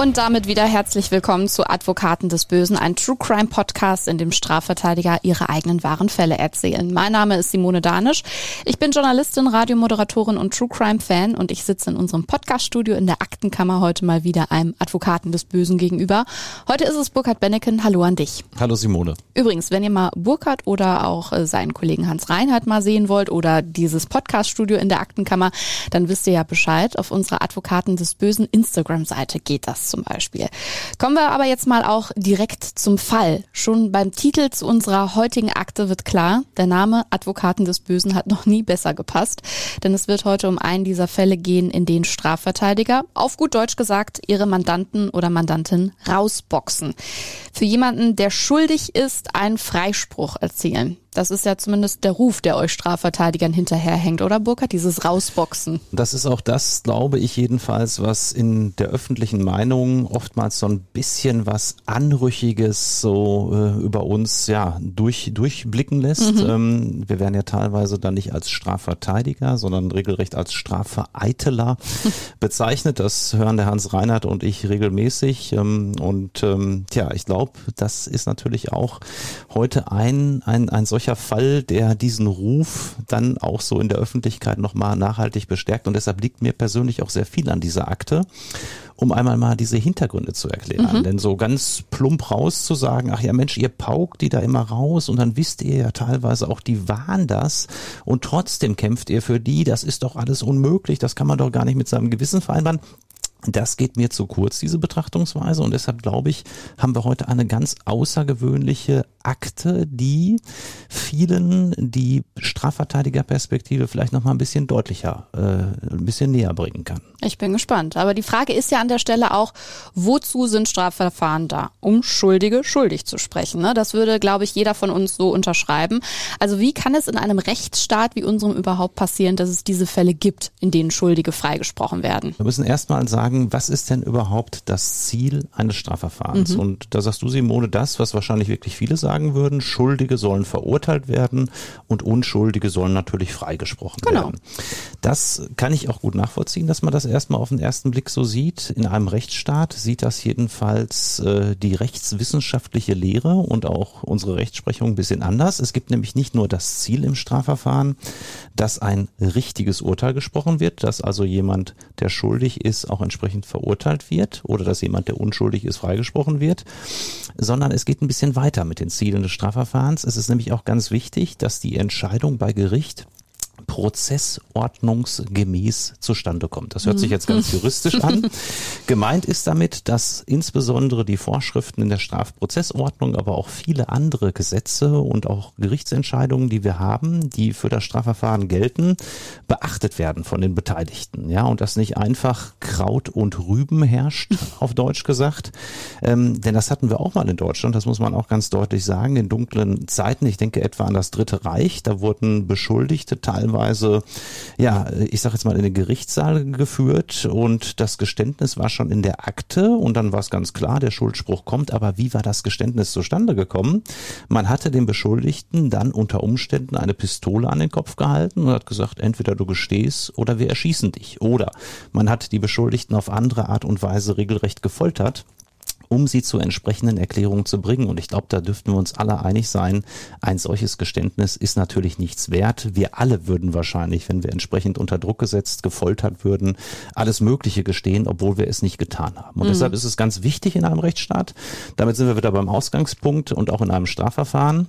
Und damit wieder herzlich willkommen zu Advokaten des Bösen, ein True Crime Podcast, in dem Strafverteidiger ihre eigenen wahren Fälle erzählen. Mein Name ist Simone Danisch. Ich bin Journalistin, Radiomoderatorin und True Crime Fan und ich sitze in unserem Podcaststudio in der Aktenkammer heute mal wieder einem Advokaten des Bösen gegenüber. Heute ist es Burkhard Benneken. Hallo an dich. Hallo Simone. Übrigens, wenn ihr mal Burkhard oder auch äh, seinen Kollegen Hans Reinhardt mal sehen wollt oder dieses Podcaststudio in der Aktenkammer, dann wisst ihr ja Bescheid. Auf unserer Advokaten des Bösen Instagram-Seite geht das zum Beispiel. Kommen wir aber jetzt mal auch direkt zum Fall. Schon beim Titel zu unserer heutigen Akte wird klar, der Name Advokaten des Bösen hat noch nie besser gepasst, denn es wird heute um einen dieser Fälle gehen, in denen Strafverteidiger, auf gut Deutsch gesagt, ihre Mandanten oder Mandantin rausboxen. Für jemanden, der schuldig ist, einen Freispruch erzielen. Das ist ja zumindest der Ruf, der euch Strafverteidigern hinterherhängt, oder Burkhard? Dieses Rausboxen. Das ist auch das, glaube ich jedenfalls, was in der öffentlichen Meinung oftmals so ein bisschen was Anrüchiges so äh, über uns ja durch, durchblicken lässt. Mhm. Ähm, wir werden ja teilweise dann nicht als Strafverteidiger, sondern regelrecht als Strafvereiteler bezeichnet. Das hören der Hans Reinhardt und ich regelmäßig. Ähm, und ähm, tja, ich glaube, das ist natürlich auch heute ein, ein, ein solcher solcher Fall, der diesen Ruf dann auch so in der Öffentlichkeit nochmal nachhaltig bestärkt. Und deshalb liegt mir persönlich auch sehr viel an dieser Akte, um einmal mal diese Hintergründe zu erklären. Mhm. Denn so ganz plump raus zu sagen, ach ja Mensch, ihr paukt die da immer raus und dann wisst ihr ja teilweise auch, die waren das und trotzdem kämpft ihr für die, das ist doch alles unmöglich, das kann man doch gar nicht mit seinem Gewissen vereinbaren. Das geht mir zu kurz, diese Betrachtungsweise. Und deshalb glaube ich, haben wir heute eine ganz außergewöhnliche Akte, die vielen die Strafverteidigerperspektive vielleicht noch mal ein bisschen deutlicher, äh, ein bisschen näher bringen kann. Ich bin gespannt. Aber die Frage ist ja an der Stelle auch, wozu sind Strafverfahren da? Um Schuldige schuldig zu sprechen. Ne? Das würde, glaube ich, jeder von uns so unterschreiben. Also wie kann es in einem Rechtsstaat wie unserem überhaupt passieren, dass es diese Fälle gibt, in denen Schuldige freigesprochen werden? Wir müssen erstmal sagen, was ist denn überhaupt das Ziel eines Strafverfahrens? Mhm. Und da sagst du, Simone, das, was wahrscheinlich wirklich viele sagen, sagen würden, Schuldige sollen verurteilt werden und Unschuldige sollen natürlich freigesprochen genau. werden. Das kann ich auch gut nachvollziehen, dass man das erstmal auf den ersten Blick so sieht. In einem Rechtsstaat sieht das jedenfalls äh, die rechtswissenschaftliche Lehre und auch unsere Rechtsprechung ein bisschen anders. Es gibt nämlich nicht nur das Ziel im Strafverfahren, dass ein richtiges Urteil gesprochen wird, dass also jemand, der schuldig ist, auch entsprechend verurteilt wird oder dass jemand, der unschuldig ist, freigesprochen wird, sondern es geht ein bisschen weiter mit den Zielen des Strafverfahrens. Es ist nämlich auch ganz wichtig, dass die Entscheidung bei Gericht prozessordnungsgemäß zustande kommt. Das hört sich jetzt ganz juristisch an. Gemeint ist damit, dass insbesondere die Vorschriften in der Strafprozessordnung, aber auch viele andere Gesetze und auch Gerichtsentscheidungen, die wir haben, die für das Strafverfahren gelten, beachtet werden von den Beteiligten. Ja, und dass nicht einfach Kraut und Rüben herrscht, auf Deutsch gesagt. Ähm, denn das hatten wir auch mal in Deutschland, das muss man auch ganz deutlich sagen, in dunklen Zeiten. Ich denke etwa an das Dritte Reich. Da wurden Beschuldigte teilweise teilweise, ja, ich sage jetzt mal in den Gerichtssaal geführt und das Geständnis war schon in der Akte und dann war es ganz klar, der Schuldspruch kommt, aber wie war das Geständnis zustande gekommen? Man hatte dem Beschuldigten dann unter Umständen eine Pistole an den Kopf gehalten und hat gesagt, entweder du gestehst oder wir erschießen dich. Oder man hat die Beschuldigten auf andere Art und Weise regelrecht gefoltert um sie zu entsprechenden Erklärungen zu bringen. Und ich glaube, da dürften wir uns alle einig sein, ein solches Geständnis ist natürlich nichts wert. Wir alle würden wahrscheinlich, wenn wir entsprechend unter Druck gesetzt, gefoltert würden, alles Mögliche gestehen, obwohl wir es nicht getan haben. Und mhm. deshalb ist es ganz wichtig in einem Rechtsstaat, damit sind wir wieder beim Ausgangspunkt und auch in einem Strafverfahren,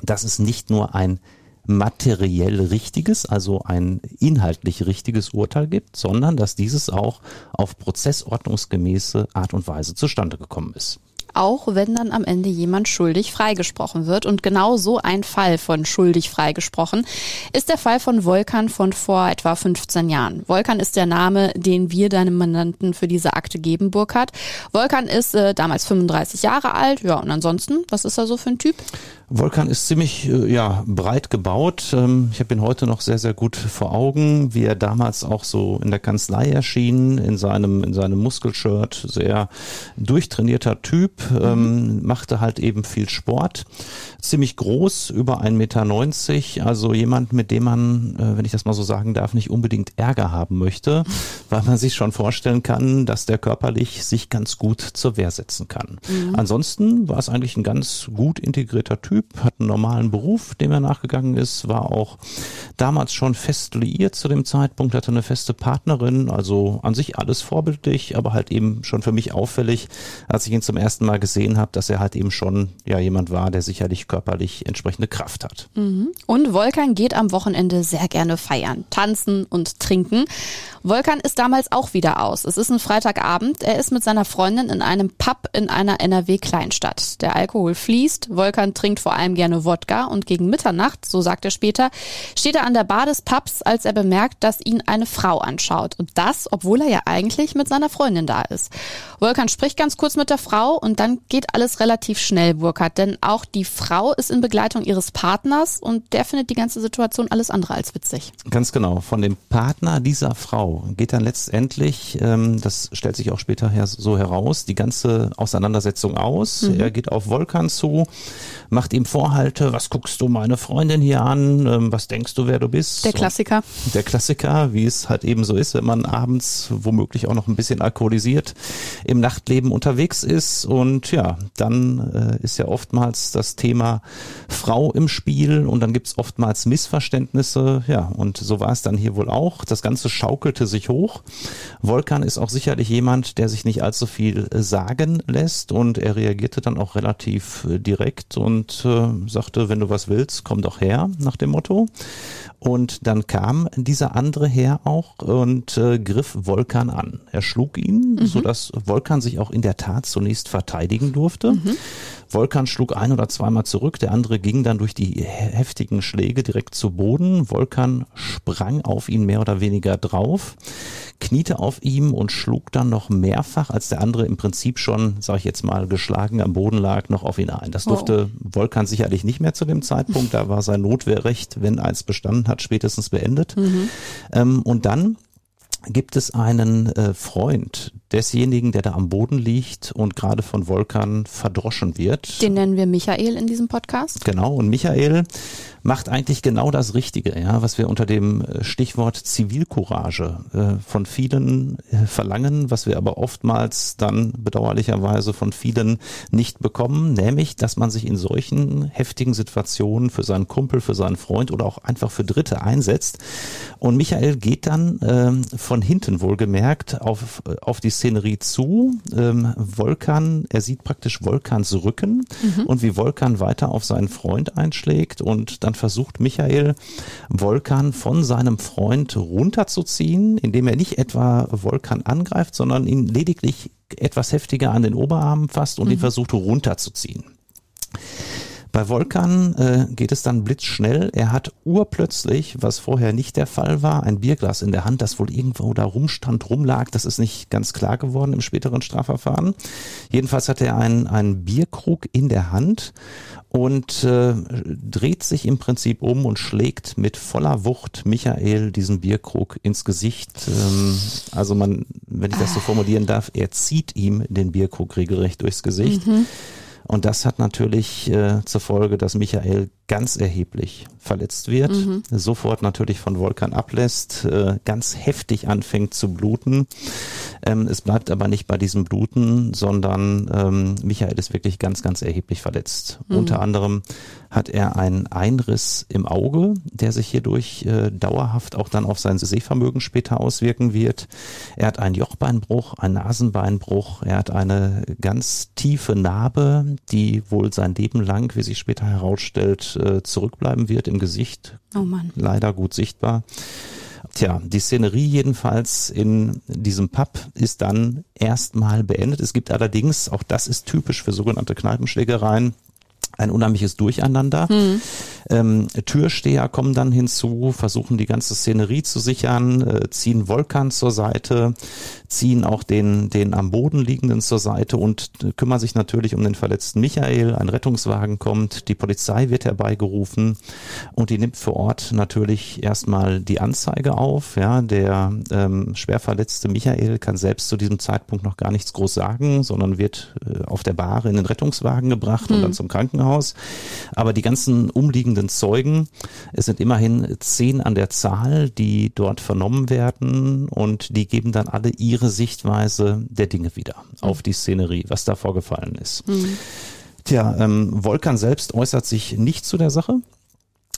dass es nicht nur ein materiell richtiges, also ein inhaltlich richtiges Urteil gibt, sondern dass dieses auch auf prozessordnungsgemäße Art und Weise zustande gekommen ist. Auch wenn dann am Ende jemand schuldig freigesprochen wird. Und genau so ein Fall von schuldig freigesprochen ist der Fall von Volkan von vor etwa 15 Jahren. Volkan ist der Name, den wir deinem Mandanten für diese Akte geben, Burkhard. Volkan ist äh, damals 35 Jahre alt. Ja, und ansonsten, was ist er so für ein Typ? Volkan ist ziemlich äh, ja, breit gebaut. Ähm, ich habe ihn heute noch sehr, sehr gut vor Augen, wie er damals auch so in der Kanzlei erschien, in seinem, in seinem Muskelshirt, sehr durchtrainierter Typ, ähm, machte halt eben viel Sport. Ziemlich groß, über 1,90 Meter, also jemand, mit dem man, äh, wenn ich das mal so sagen darf, nicht unbedingt Ärger haben möchte, weil man sich schon vorstellen kann, dass der körperlich sich ganz gut zur Wehr setzen kann. Mhm. Ansonsten war es eigentlich ein ganz gut integrierter Typ, hat einen normalen Beruf, dem er nachgegangen ist, war auch damals schon fest liiert zu dem Zeitpunkt, hatte eine feste Partnerin, also an sich alles vorbildlich, aber halt eben schon für mich auffällig, als ich ihn zum ersten Mal gesehen habe, dass er halt eben schon ja jemand war, der sicherlich körperlich entsprechende Kraft hat. Mhm. Und Volkan geht am Wochenende sehr gerne feiern, tanzen und trinken. Volkan ist damals auch wieder aus. Es ist ein Freitagabend. Er ist mit seiner Freundin in einem Pub in einer NRW-Kleinstadt. Der Alkohol fließt. Volkan trinkt vor allem gerne Wodka und gegen Mitternacht, so sagt er später, steht er an der Bar des Pubs, als er bemerkt, dass ihn eine Frau anschaut. Und das, obwohl er ja eigentlich mit seiner Freundin da ist. Volkan spricht ganz kurz mit der Frau und dann geht alles relativ schnell, Burkhard, denn auch die Frau ist in Begleitung ihres Partners und der findet die ganze Situation alles andere als witzig. Ganz genau. Von dem Partner dieser Frau geht dann letztendlich, ähm, das stellt sich auch später her, so heraus, die ganze Auseinandersetzung aus. Mhm. Er geht auf Volkan zu, macht ihm Vorhalte, was guckst du meine Freundin hier an, ähm, was denkst du, wer du bist? Der Klassiker. Und der Klassiker, wie es halt eben so ist, wenn man abends womöglich auch noch ein bisschen alkoholisiert im Nachtleben unterwegs ist. Und ja, dann äh, ist ja oftmals das Thema Frau im Spiel und dann gibt's oftmals Missverständnisse. Ja, und so war es dann hier wohl auch. Das Ganze schaukelte sich hoch. Volkan ist auch sicherlich jemand, der sich nicht allzu viel äh, sagen lässt und er reagierte dann auch relativ äh, direkt und äh, sagte, wenn du was willst, komm doch her, nach dem Motto. Und dann kam dieser andere her auch und äh, griff Volkan an. Er schlug ihn, mhm. sodass Volkan sich auch in der Tat zunächst verteidigen durfte. Mhm. Volkan schlug ein oder zweimal zurück, der andere ging dann durch die heftigen Schläge direkt zu Boden. Volkan sprang auf ihn mehr oder weniger drauf, kniete auf ihm und schlug dann noch mehrfach, als der andere im Prinzip schon, sag ich jetzt mal, geschlagen am Boden lag, noch auf ihn ein. Das durfte oh. Volkan sicherlich nicht mehr zu dem Zeitpunkt. Da war sein Notwehrrecht, wenn eins bestanden hat, spätestens beendet. Mhm. Ähm, und dann gibt es einen äh, Freund desjenigen, der da am Boden liegt und gerade von Volkan verdroschen wird. Den nennen wir Michael in diesem Podcast. Genau, und Michael macht eigentlich genau das Richtige, ja, was wir unter dem äh, Stichwort Zivilcourage äh, von vielen äh, verlangen, was wir aber oftmals dann bedauerlicherweise von vielen nicht bekommen, nämlich, dass man sich in solchen heftigen Situationen für seinen Kumpel, für seinen Freund oder auch einfach für Dritte einsetzt. Und Michael geht dann ähm, von hinten wohlgemerkt auf, äh, auf die Szenerie zu. Ähm, Volkan, er sieht praktisch Volkans Rücken mhm. und wie Volkan weiter auf seinen Freund einschlägt und dann dann versucht Michael Volkan von seinem Freund runterzuziehen, indem er nicht etwa Volkan angreift, sondern ihn lediglich etwas heftiger an den Oberarm fasst und mhm. ihn versucht runterzuziehen. Bei Volkan äh, geht es dann blitzschnell. Er hat urplötzlich, was vorher nicht der Fall war, ein Bierglas in der Hand, das wohl irgendwo da rumstand, rumlag. Das ist nicht ganz klar geworden im späteren Strafverfahren. Jedenfalls hat er einen, einen Bierkrug in der Hand und äh, dreht sich im Prinzip um und schlägt mit voller Wucht Michael diesen Bierkrug ins Gesicht. Ähm, also man, wenn ich das so formulieren darf, er zieht ihm den Bierkrug regelrecht durchs Gesicht. Mhm. Und das hat natürlich äh, zur Folge, dass Michael ganz erheblich verletzt wird, mhm. sofort natürlich von Volkan ablässt, äh, ganz heftig anfängt zu bluten. Ähm, es bleibt aber nicht bei diesem Bluten, sondern ähm, Michael ist wirklich ganz, ganz erheblich verletzt. Mhm. Unter anderem hat er einen Einriss im Auge, der sich hierdurch äh, dauerhaft auch dann auf sein Sehvermögen später auswirken wird. Er hat einen Jochbeinbruch, einen Nasenbeinbruch, er hat eine ganz tiefe Narbe, die wohl sein Leben lang, wie sich später herausstellt, äh, zurückbleiben wird im Gesicht. Oh Mann. Leider gut sichtbar. Tja, die Szenerie jedenfalls in diesem Pub ist dann erstmal beendet. Es gibt allerdings, auch das ist typisch für sogenannte Kneipenschlägereien, ein unheimliches Durcheinander. Hm. Ähm, Türsteher kommen dann hinzu, versuchen die ganze Szenerie zu sichern, äh, ziehen Volkan zur Seite, ziehen auch den, den am Boden liegenden zur Seite und äh, kümmern sich natürlich um den verletzten Michael. Ein Rettungswagen kommt, die Polizei wird herbeigerufen und die nimmt vor Ort natürlich erstmal die Anzeige auf. Ja, der ähm, schwer verletzte Michael kann selbst zu diesem Zeitpunkt noch gar nichts groß sagen, sondern wird äh, auf der Bahre in den Rettungswagen gebracht hm. und dann zum Krankenhaus. Aber die ganzen umliegenden Zeugen, es sind immerhin zehn an der Zahl, die dort vernommen werden und die geben dann alle ihre ihre Sichtweise der Dinge wieder auf die Szenerie, was da vorgefallen ist. Mhm. Tja, ähm, Volkan selbst äußert sich nicht zu der Sache.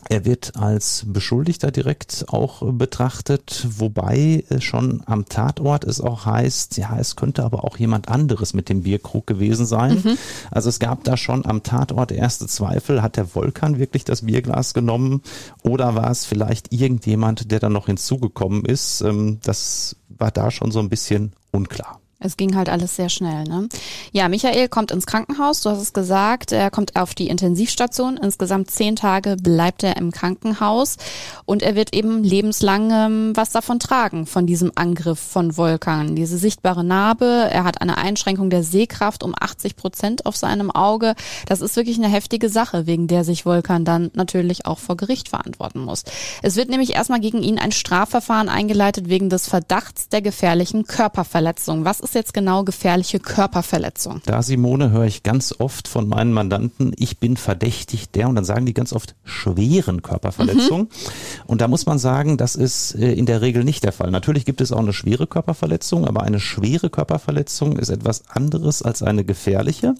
Er wird als Beschuldigter direkt auch betrachtet, wobei schon am Tatort es auch heißt, ja, es könnte aber auch jemand anderes mit dem Bierkrug gewesen sein. Mhm. Also es gab da schon am Tatort erste Zweifel, hat der Volkan wirklich das Bierglas genommen oder war es vielleicht irgendjemand, der da noch hinzugekommen ist? Ähm, das war da schon so ein bisschen unklar. Es ging halt alles sehr schnell. Ne? Ja, Michael kommt ins Krankenhaus, du hast es gesagt, er kommt auf die Intensivstation. Insgesamt zehn Tage bleibt er im Krankenhaus und er wird eben lebenslang ähm, was davon tragen, von diesem Angriff von Volkan. Diese sichtbare Narbe, er hat eine Einschränkung der Sehkraft um 80 Prozent auf seinem Auge. Das ist wirklich eine heftige Sache, wegen der sich Volkan dann natürlich auch vor Gericht verantworten muss. Es wird nämlich erstmal gegen ihn ein Strafverfahren eingeleitet wegen des Verdachts der gefährlichen Körperverletzung. Was ist jetzt genau gefährliche Körperverletzung? Da, Simone, höre ich ganz oft von meinen Mandanten, ich bin verdächtig der, und dann sagen die ganz oft schweren Körperverletzungen. Mhm. Und da muss man sagen, das ist äh, in der Regel nicht der Fall. Natürlich gibt es auch eine schwere Körperverletzung, aber eine schwere Körperverletzung ist etwas anderes als eine gefährliche.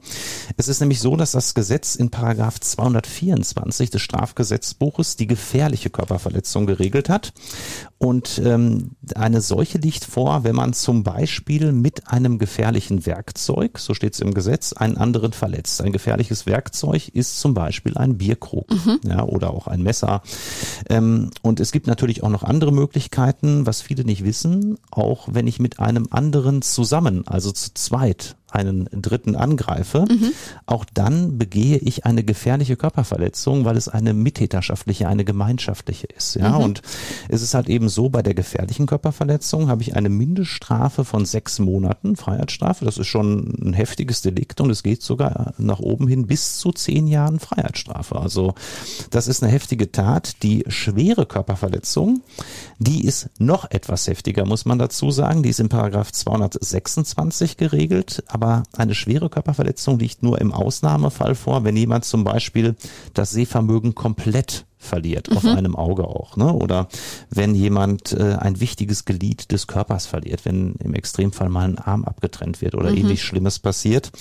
Es ist nämlich so, dass das Gesetz in Paragraph 224 des Strafgesetzbuches die gefährliche Körperverletzung geregelt hat. Und ähm, eine solche liegt vor, wenn man zum Beispiel mit einem gefährlichen Werkzeug, so steht es im Gesetz, einen anderen verletzt. Ein gefährliches Werkzeug ist zum Beispiel ein Bierkrug mhm. ja, oder auch ein Messer. Ähm, und es gibt natürlich auch noch andere Möglichkeiten, was viele nicht wissen, auch wenn ich mit einem anderen zusammen, also zu zweit, einen Dritten angreife, mhm. auch dann begehe ich eine gefährliche Körperverletzung, weil es eine mittäterschaftliche, eine gemeinschaftliche ist. Ja, mhm. und es ist halt eben so, bei der gefährlichen Körperverletzung habe ich eine Mindeststrafe von sechs Monaten Freiheitsstrafe. Das ist schon ein heftiges Delikt und es geht sogar nach oben hin bis zu zehn Jahren Freiheitsstrafe. Also das ist eine heftige Tat. Die schwere Körperverletzung, die ist noch etwas heftiger, muss man dazu sagen. Die ist in Paragraph 226 geregelt, aber aber eine schwere Körperverletzung liegt nur im Ausnahmefall vor, wenn jemand zum Beispiel das Sehvermögen komplett verliert, mhm. auf einem Auge auch, ne? Oder wenn jemand äh, ein wichtiges Glied des Körpers verliert, wenn im Extremfall mal ein Arm abgetrennt wird oder mhm. ähnlich Schlimmes passiert,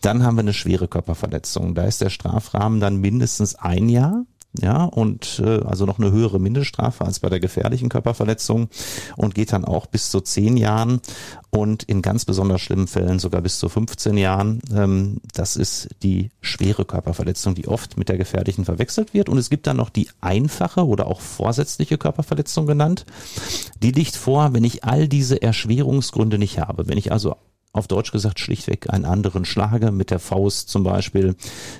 dann haben wir eine schwere Körperverletzung. Da ist der Strafrahmen dann mindestens ein Jahr ja, und äh, also noch eine höhere Mindeststrafe als bei der gefährlichen Körperverletzung und geht dann auch bis zu zehn Jahren und in ganz besonders schlimmen Fällen sogar bis zu 15 Jahren. Ähm, das ist die schwere Körperverletzung, die oft mit der gefährlichen verwechselt wird. Und es gibt dann noch die einfache oder auch vorsätzliche Körperverletzung genannt. Die liegt vor, wenn ich all diese Erschwerungsgründe nicht habe. Wenn ich also auf Deutsch gesagt schlichtweg einen anderen schlage, mit der Faust zum Beispiel,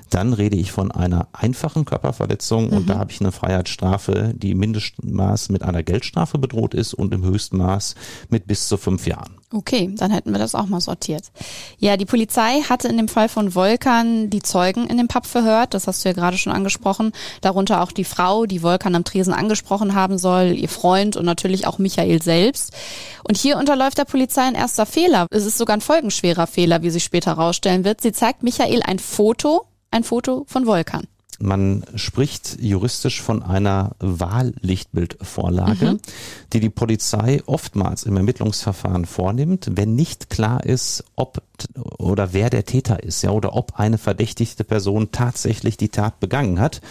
dann rede ich von einer einfachen Körperverletzung mhm. und da habe ich eine Freiheitsstrafe, die im Mindestmaß mit einer Geldstrafe bedroht ist und im Höchstmaß mit bis zu fünf Jahren. Okay, dann hätten wir das auch mal sortiert. Ja, die Polizei hatte in dem Fall von Volkan die Zeugen in dem Pub verhört, das hast du ja gerade schon angesprochen, darunter auch die Frau, die Volkan am Tresen angesprochen haben soll, ihr Freund und natürlich auch Michael selbst. Und hier unterläuft der Polizei ein erster Fehler. Es ist sogar ein folgenschwerer Fehler, wie sich später herausstellen wird. Sie zeigt Michael ein Foto, ein Foto von Volkan. Man spricht juristisch von einer Wahllichtbildvorlage, mhm. die die Polizei oftmals im Ermittlungsverfahren vornimmt, wenn nicht klar ist, ob oder wer der Täter ist, ja, oder ob eine verdächtigte Person tatsächlich die Tat begangen hat.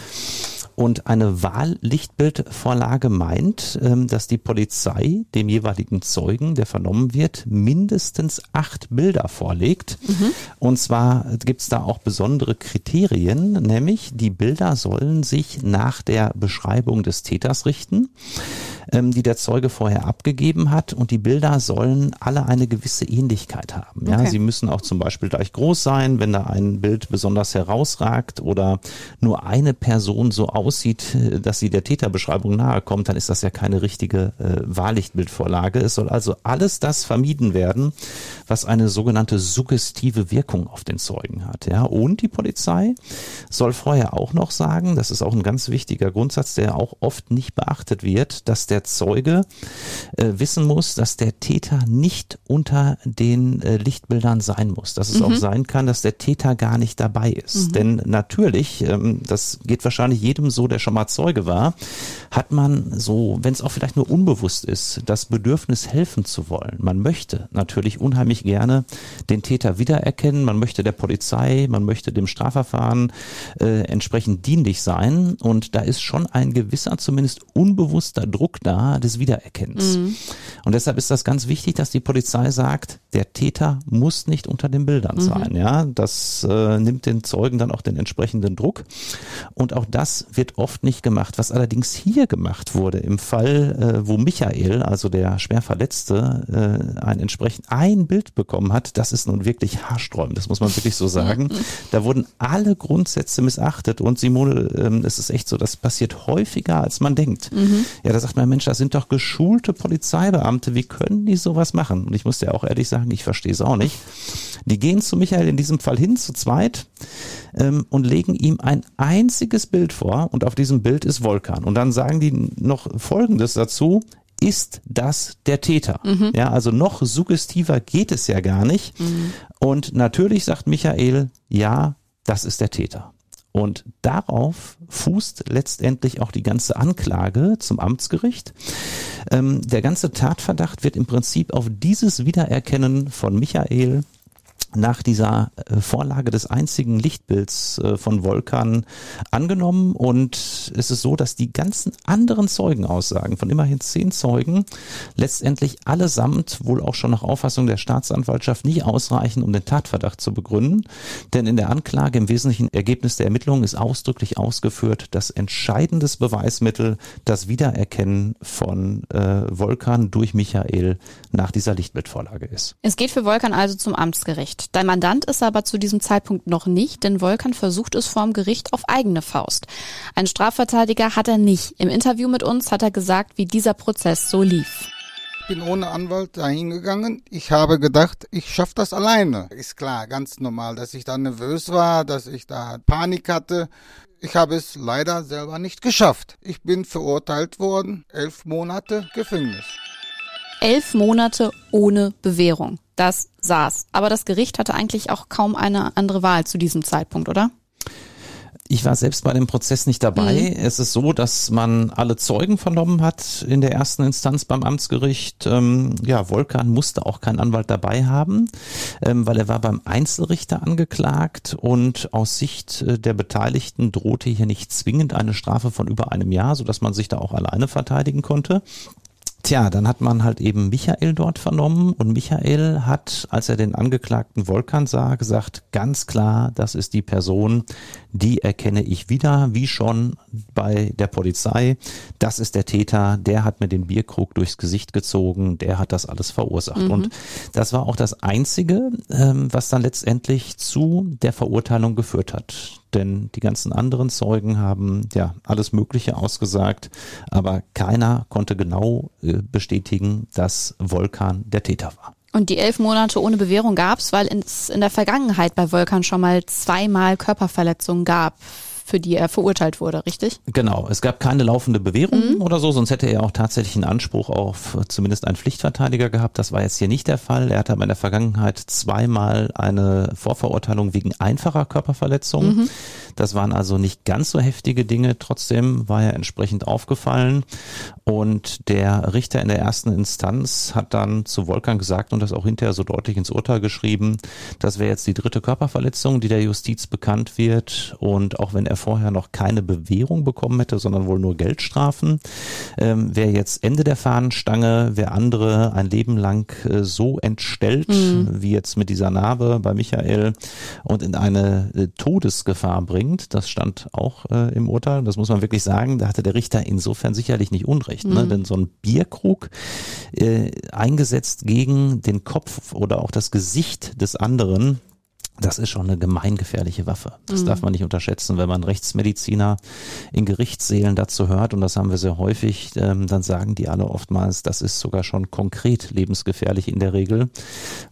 Und eine Wahllichtbildvorlage meint, ähm, dass die Polizei dem jeweiligen Zeugen, der vernommen wird, mindestens acht Bilder vorlegt. Mhm. Und zwar gibt es da auch besondere Kriterien, nämlich die Bilder sollen sich nach der Beschreibung des Täters richten. ähm, die der Zeuge vorher abgegeben hat und die Bilder sollen alle eine gewisse Ähnlichkeit haben. Ja, Okay. sie müssen auch zum Beispiel gleich groß sein, wenn da ein Bild besonders herausragt oder nur eine Person so aussieht, dass sie der Täterbeschreibung nahe kommt, dann ist das ja keine richtige äh, Wahrlichtbildvorlage. Es soll also alles das vermieden werden, was eine sogenannte suggestive Wirkung auf den Zeugen hat. Ja, und die Polizei soll vorher auch noch sagen, das ist auch ein ganz wichtiger Grundsatz, der auch oft nicht beachtet wird, dass der Zeuge äh, wissen muss, dass der Täter nicht unter den äh, Lichtbildern sein muss. Dass es auch sein kann, dass der Täter gar nicht dabei ist. Denn natürlich, ähm, das geht wahrscheinlich jedem so, der schon mal Zeuge war, hat man so, wenn es auch vielleicht nur unbewusst ist, das Bedürfnis helfen zu wollen. Man möchte natürlich unheimlich gerne den Täter wiedererkennen, man möchte der Polizei, man möchte dem Strafverfahren äh, entsprechend dienlich sein und da ist schon ein gewisser, zumindest unbewusster Druck da des Wiedererkennens. Und deshalb ist das ganz wichtig, dass die Polizei sagt, der Täter muss nicht unter den Bildern sein. Ja, das äh, nimmt den Zeugen dann auch den entsprechenden Druck. Und auch das wird oft nicht gemacht. Was allerdings hier gemacht wurde, im Fall, äh, wo Michael, also der schwer Verletzte, äh, ein entsprechend ein Bild bekommen hat, das ist nun wirklich haarsträubend. Das muss man wirklich so sagen. Da wurden alle Grundsätze missachtet. Und Simone, ähm, es ist echt so, das passiert häufiger, als man denkt. Ja, da sagt man, Mensch, das sind doch geschulte Polizeibeamte. Wie können die sowas machen? Und ich muss dir auch ehrlich sagen, ich verstehe es auch nicht. Die gehen zu Michael in diesem Fall hin, zu zweit, ähm, und legen ihm ein einziges Bild vor. Und auf diesem Bild ist Volkan. Und dann sagen die noch Folgendes dazu. Ist das der Täter? Ja, also noch suggestiver geht es ja gar nicht. Und natürlich sagt Michael, ja, das ist der Täter. Und darauf fußt letztendlich auch die ganze Anklage zum Amtsgericht. Ähm, der ganze Tatverdacht wird im Prinzip auf dieses Wiedererkennen von Michael nach dieser äh, Vorlage des einzigen Lichtbilds äh, von Volkan angenommen und es ist so, dass die ganzen anderen Zeugenaussagen von immerhin zehn Zeugen letztendlich allesamt wohl auch schon nach Auffassung der Staatsanwaltschaft nicht ausreichen, um den Tatverdacht zu begründen, denn in der Anklage im wesentlichen Ergebnis der Ermittlungen ist ausdrücklich ausgeführt, dass entscheidendes Beweismittel das Wiedererkennen von äh, Volkan durch Michael nach dieser Lichtbildvorlage ist. Es geht für Volkan also zum Amtsgericht. Dein Mandant ist aber zu diesem Zeitpunkt noch nicht, denn Volkan versucht es vorm Gericht auf eigene Faust. Ein Strafverteidiger hat er nicht. Im Interview mit uns hat er gesagt, wie dieser Prozess so lief. bin ohne Anwalt dahin gegangen. Ich habe gedacht, ich schaffe das alleine. Ist klar, ganz normal, dass ich da nervös war, dass ich da Panik hatte. Ich habe es leider selber nicht geschafft. Ich bin verurteilt worden, elf Monate Gefängnis. Elf Monate ohne Bewährung. Das saß. Aber das Gericht hatte eigentlich auch kaum eine andere Wahl zu diesem Zeitpunkt, oder? Ich war selbst bei dem Prozess nicht dabei. Es ist so, dass man alle Zeugen vernommen hat in der ersten Instanz beim Amtsgericht. Ähm, ja, Volkan musste auch keinen Anwalt dabei haben, ähm, weil er war beim Einzelrichter angeklagt und aus Sicht äh, der Beteiligten drohte hier nicht zwingend eine Strafe von über einem Jahr, sodass man sich da auch alleine verteidigen konnte. Tja, dann hat man halt eben Michael dort vernommen und Michael hat, als er den Angeklagten Volkan sah, gesagt, ganz klar, das ist die Person, die erkenne ich wieder, wie schon bei der Polizei. Das ist der Täter, der hat mir den Bierkrug durchs Gesicht gezogen, der hat das alles verursacht. Und das war auch das Einzige, ähm, was dann letztendlich zu der Verurteilung geführt hat denn die ganzen anderen Zeugen haben ja alles Mögliche ausgesagt, aber keiner konnte genau äh, bestätigen, dass Volkan der Täter war. Und die elf Monate ohne Bewährung gab's, weil es in der Vergangenheit bei Volkan schon mal zweimal Körperverletzungen gab, für die er verurteilt wurde, richtig? Genau, es gab keine laufende Bewährung oder so, sonst hätte er auch tatsächlich einen Anspruch auf zumindest einen Pflichtverteidiger gehabt. Das war jetzt hier nicht der Fall. Er hatte aber in der Vergangenheit zweimal eine Vorverurteilung wegen einfacher Körperverletzung. Das waren also nicht ganz so heftige Dinge. Trotzdem war er entsprechend aufgefallen. Und der Richter in der ersten Instanz hat dann zu Volkan gesagt und das auch hinterher so deutlich ins Urteil geschrieben, das wäre jetzt die dritte Körperverletzung, die der Justiz bekannt wird. Und auch wenn er vorher noch keine Bewährung bekommen hätte, sondern wohl nur Geldstrafen, ähm, wäre jetzt Ende der Fahnenstange, wer andere ein Leben lang äh, so entstellt, wie jetzt mit dieser Narbe bei Michael und in eine äh, Todesgefahr bringt. Das stand auch äh, im Urteil. Das muss man wirklich sagen. Da hatte der Richter insofern sicherlich nicht Unrecht. Spricht. Ne? Denn so ein Bierkrug äh, eingesetzt gegen den Kopf oder auch das Gesicht des anderen, das ist schon eine gemeingefährliche Waffe. Das mhm. darf man nicht unterschätzen. Wenn man Rechtsmediziner in Gerichtssälen dazu hört, und das haben wir sehr häufig, ähm, dann sagen die alle oftmals, das ist sogar schon konkret lebensgefährlich in der Regel,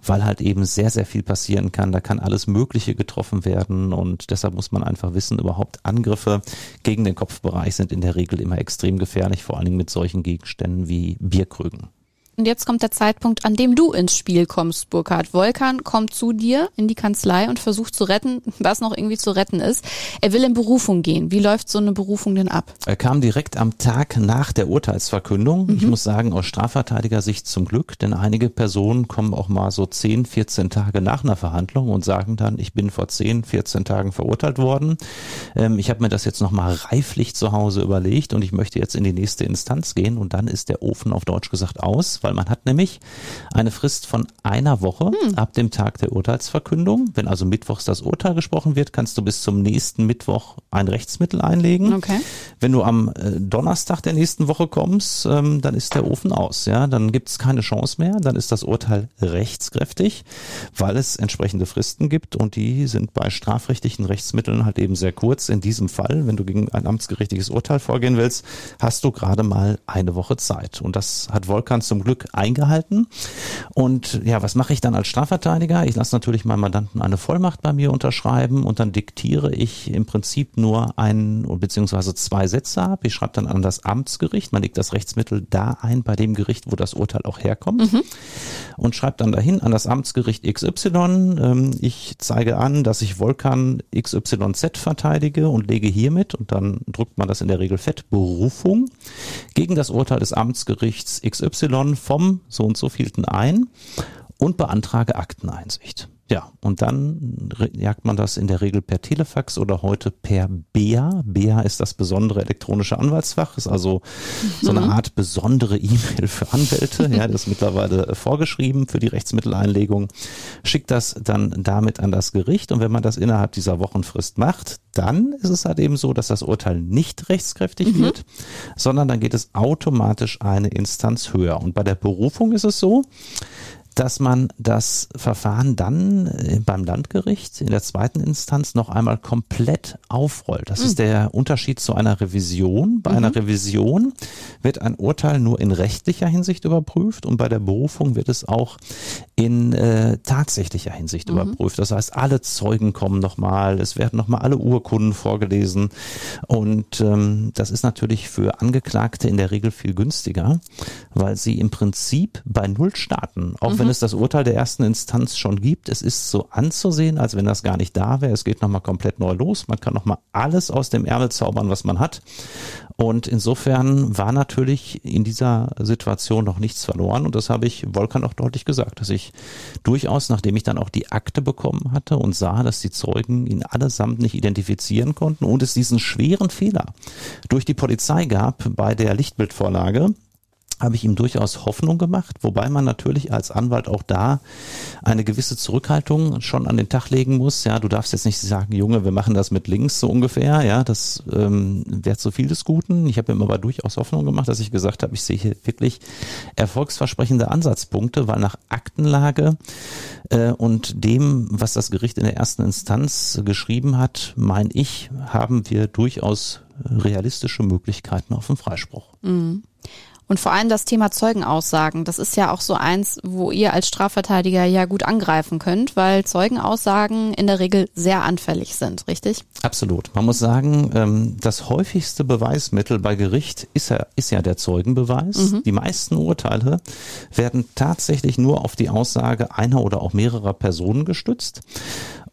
weil halt eben sehr, sehr viel passieren kann. Da kann alles Mögliche getroffen werden und deshalb muss man einfach wissen, überhaupt Angriffe gegen den Kopfbereich sind in der Regel immer extrem gefährlich, vor allen Dingen mit solchen Gegenständen wie Bierkrügen. Und jetzt kommt der Zeitpunkt, an dem du ins Spiel kommst, Burkhard. Volkan kommt zu dir in die Kanzlei und versucht zu retten, was noch irgendwie zu retten ist. Er will in Berufung gehen. Wie läuft so eine Berufung denn ab? Er kam direkt am Tag nach der Urteilsverkündung. Mhm. Ich muss sagen, aus Strafverteidiger-Sicht zum Glück, denn einige Personen kommen auch mal so 10, 14 Tage nach einer Verhandlung und sagen dann, ich bin vor 10, 14 Tagen verurteilt worden. Ähm, ich habe mir das jetzt nochmal reiflich zu Hause überlegt und ich möchte jetzt in die nächste Instanz gehen und dann ist der Ofen auf Deutsch gesagt aus, weil weil man hat nämlich eine Frist von einer Woche hm. ab dem Tag der Urteilsverkündung. Wenn also mittwochs das Urteil gesprochen wird, kannst du bis zum nächsten Mittwoch ein Rechtsmittel einlegen. Okay. Wenn du am äh, Donnerstag der nächsten Woche kommst, ähm, dann ist der Ofen aus. Ja, dann gibt es keine Chance mehr. Dann ist das Urteil rechtskräftig, weil es entsprechende Fristen gibt und die sind bei strafrechtlichen Rechtsmitteln halt eben sehr kurz. In diesem Fall, wenn du gegen ein amtsgerichtliches Urteil vorgehen willst, hast du gerade mal eine Woche Zeit. Und das hat Volkan zum Glück eingehalten. Und ja, was mache ich dann als Strafverteidiger? Ich lasse natürlich meinem Mandanten eine Vollmacht bei mir unterschreiben und dann diktiere ich im Prinzip nur ein beziehungsweise zwei Sätze ab. Ich schreibe dann an das Amtsgericht. Man legt das Rechtsmittel da ein bei dem Gericht, wo das Urteil auch herkommt. Mhm. Und schreibt dann dahin an das Amtsgericht XY. Ähm, ich zeige an, dass ich Volkan XYZ verteidige und lege hiermit, und dann drückt man das in der Regel fett, Berufung gegen das Urteil des Amtsgerichts XY vom so und so vielten ein und beantrage Akteneinsicht. Ja, und dann jagt man das in der Regel per Telefax oder heute per BEA. BEA ist das besondere elektronische Anwaltsfach, ist also so eine mhm. Art besondere E-Mail für Anwälte. Ja, das ist mittlerweile äh, vorgeschrieben für die Rechtsmitteleinlegung. Schickt das dann damit an das Gericht und wenn man das innerhalb dieser Wochenfrist macht, dann ist es halt eben so, dass das Urteil nicht rechtskräftig mhm. wird, sondern dann geht es automatisch eine Instanz höher. Und bei der Berufung ist es so, dass man das Verfahren dann äh, beim Landgericht in der zweiten Instanz noch einmal komplett aufrollt. Das mhm. ist der Unterschied zu einer Revision. Bei mhm. einer Revision wird ein Urteil nur in rechtlicher Hinsicht überprüft und bei der Berufung wird es auch in äh, tatsächlicher Hinsicht mhm. überprüft. Das heißt, alle Zeugen kommen nochmal, es werden nochmal alle Urkunden vorgelesen und ähm, das ist natürlich für Angeklagte in der Regel viel günstiger, weil sie im Prinzip bei Null starten, auch wenn mhm. es das Urteil der ersten Instanz schon gibt. Es ist so anzusehen, als wenn das gar nicht da wäre. Es geht nochmal komplett neu los. Man kann nochmal alles aus dem Ärmel zaubern, was man hat. Und insofern war natürlich in dieser Situation noch nichts verloren. Und das habe ich Volkan auch deutlich gesagt, dass ich durchaus, nachdem ich dann auch die Akte bekommen hatte und sah, dass die Zeugen ihn allesamt nicht identifizieren konnten und es diesen schweren Fehler durch die Polizei gab bei der Lichtbildvorlage, habe ich ihm durchaus Hoffnung gemacht, wobei man natürlich als Anwalt auch da eine gewisse Zurückhaltung schon an den Tag legen muss. Ja, du darfst jetzt nicht sagen, Junge, wir machen das mit links so ungefähr. Ja, das ähm, wäre zu viel des Guten. Ich habe ihm aber durchaus Hoffnung gemacht, dass ich gesagt habe, ich sehe hier wirklich erfolgsversprechende Ansatzpunkte, weil nach Aktenlage äh, und dem, was das Gericht in der ersten Instanz geschrieben hat, meine ich, haben wir durchaus realistische Möglichkeiten auf den Freispruch. Mhm. Und vor allem das Thema Zeugenaussagen, das ist ja auch so eins, wo ihr als Strafverteidiger ja gut angreifen könnt, weil Zeugenaussagen in der Regel sehr anfällig sind, richtig? Absolut. Man muss sagen, ähm, das häufigste Beweismittel bei Gericht ist ja, ist ja der Zeugenbeweis. Mhm. Die meisten Urteile werden tatsächlich nur auf die Aussage einer oder auch mehrerer Personen gestützt.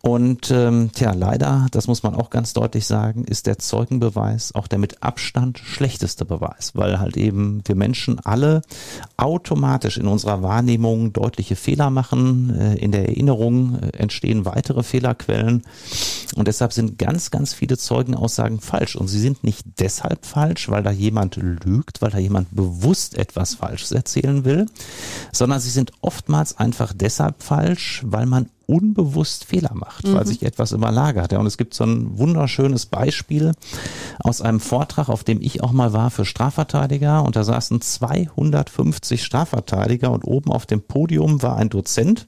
Und ähm, tja, leider, das muss man auch ganz deutlich sagen, ist der Zeugenbeweis auch der mit Abstand schlechteste Beweis, weil halt eben wir Menschen alle automatisch in unserer Wahrnehmung deutliche Fehler machen. Äh, in der Erinnerung äh, entstehen weitere Fehlerquellen und deshalb sind ganz, ganz viele Zeugenaussagen falsch. Und sie sind nicht deshalb falsch, weil da jemand lügt, weil da jemand bewusst etwas Falsches erzählen will, sondern sie sind oftmals einfach deshalb falsch, weil man unbewusst Fehler macht, weil sich etwas überlagert. Ja, und es gibt so ein wunderschönes Beispiel aus einem Vortrag, auf dem ich auch mal war für Strafverteidiger und da saßen 250 Strafverteidiger und oben auf dem Podium war ein Dozent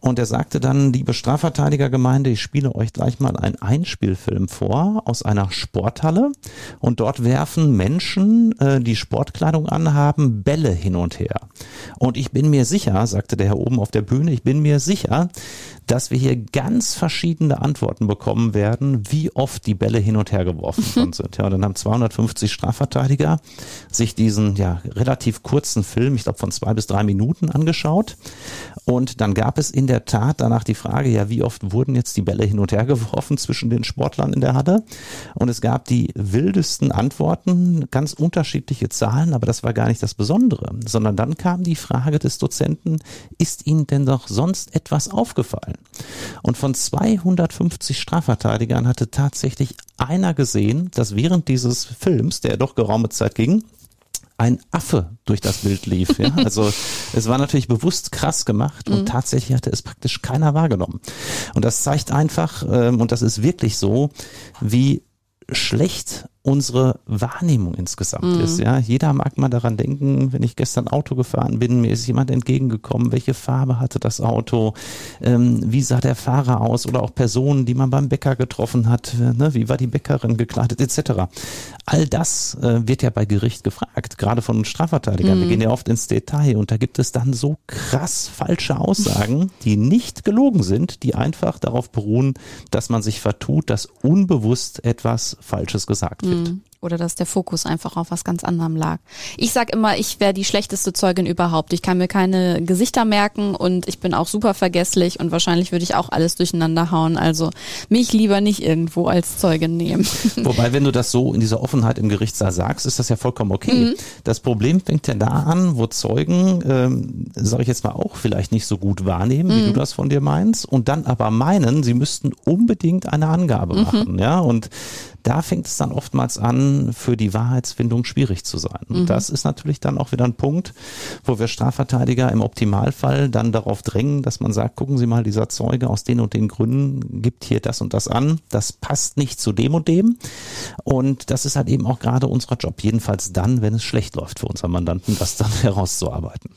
und er sagte dann, liebe Strafverteidigergemeinde, ich spiele euch gleich mal einen Einspielfilm vor aus einer Sporthalle und dort werfen Menschen, äh, die Sportkleidung anhaben, Bälle hin und her. Und ich bin mir sicher, sagte der Herr oben auf der Bühne, ich bin mir sicher, dass wir hier ganz verschiedene Antworten bekommen werden, wie oft die Bälle hin und her geworfen worden sind. Ja, und dann haben 250 Strafverteidiger sich diesen ja relativ kurzen Film, ich glaube von zwei bis drei Minuten angeschaut. Und dann gab es in der Tat danach die Frage, ja, wie oft wurden jetzt die Bälle hin und her geworfen zwischen den Sportlern in der Halle? Und es gab die wildesten Antworten, ganz unterschiedliche Zahlen, aber das war gar nicht das Besondere, sondern dann kam die Frage des Dozenten, ist Ihnen denn doch sonst etwas aufgefallen? Und von 250 Strafverteidigern hatte tatsächlich einer gesehen, dass während dieses Films, der doch geraume Zeit ging, ein Affe durch das Bild lief. Ja? Also es war natürlich bewusst krass gemacht und mhm. tatsächlich hatte es praktisch keiner wahrgenommen. Und das zeigt einfach, ähm, und das ist wirklich so, wie schlecht unsere Wahrnehmung insgesamt mhm. ist. Ja, jeder mag mal daran denken, wenn ich gestern Auto gefahren bin, mir ist jemand entgegengekommen, welche Farbe hatte das Auto, ähm, wie sah der Fahrer aus oder auch Personen, die man beim Bäcker getroffen hat, ne, wie war die Bäckerin gekleidet etc. All das äh, wird ja bei Gericht gefragt, gerade von Strafverteidigern. Mhm. Wir gehen ja oft ins Detail und da gibt es dann so krass falsche Aussagen, die nicht gelogen sind, die einfach darauf beruhen, dass man sich vertut, dass unbewusst etwas Falsches gesagt wird. Mhm. Mm. Oder dass der Fokus einfach auf was ganz anderem lag. Ich sag immer, ich wäre die schlechteste Zeugin überhaupt. Ich kann mir keine Gesichter merken und ich bin auch super vergesslich und wahrscheinlich würde ich auch alles durcheinander hauen. Also mich lieber nicht irgendwo als Zeugin nehmen. Wobei, wenn du das so in dieser Offenheit im Gerichtssaal sagst, ist das ja vollkommen okay. Mhm. Das Problem fängt ja da an, wo Zeugen, ähm, sage ich jetzt mal auch, vielleicht nicht so gut wahrnehmen, mhm. wie du das von dir meinst, und dann aber meinen, sie müssten unbedingt eine Angabe mhm. machen. Ja, und da fängt es dann oftmals an, für die Wahrheitsfindung schwierig zu sein. Und mhm. das ist natürlich dann auch wieder ein Punkt, wo wir Strafverteidiger im Optimalfall dann darauf drängen, dass man sagt, gucken Sie mal, dieser Zeuge aus den und den Gründen gibt hier das und das an. Das passt nicht zu dem und dem. Und das ist halt eben auch gerade unser Job. Jedenfalls dann, wenn es schlecht läuft für unseren Mandanten, das dann herauszuarbeiten.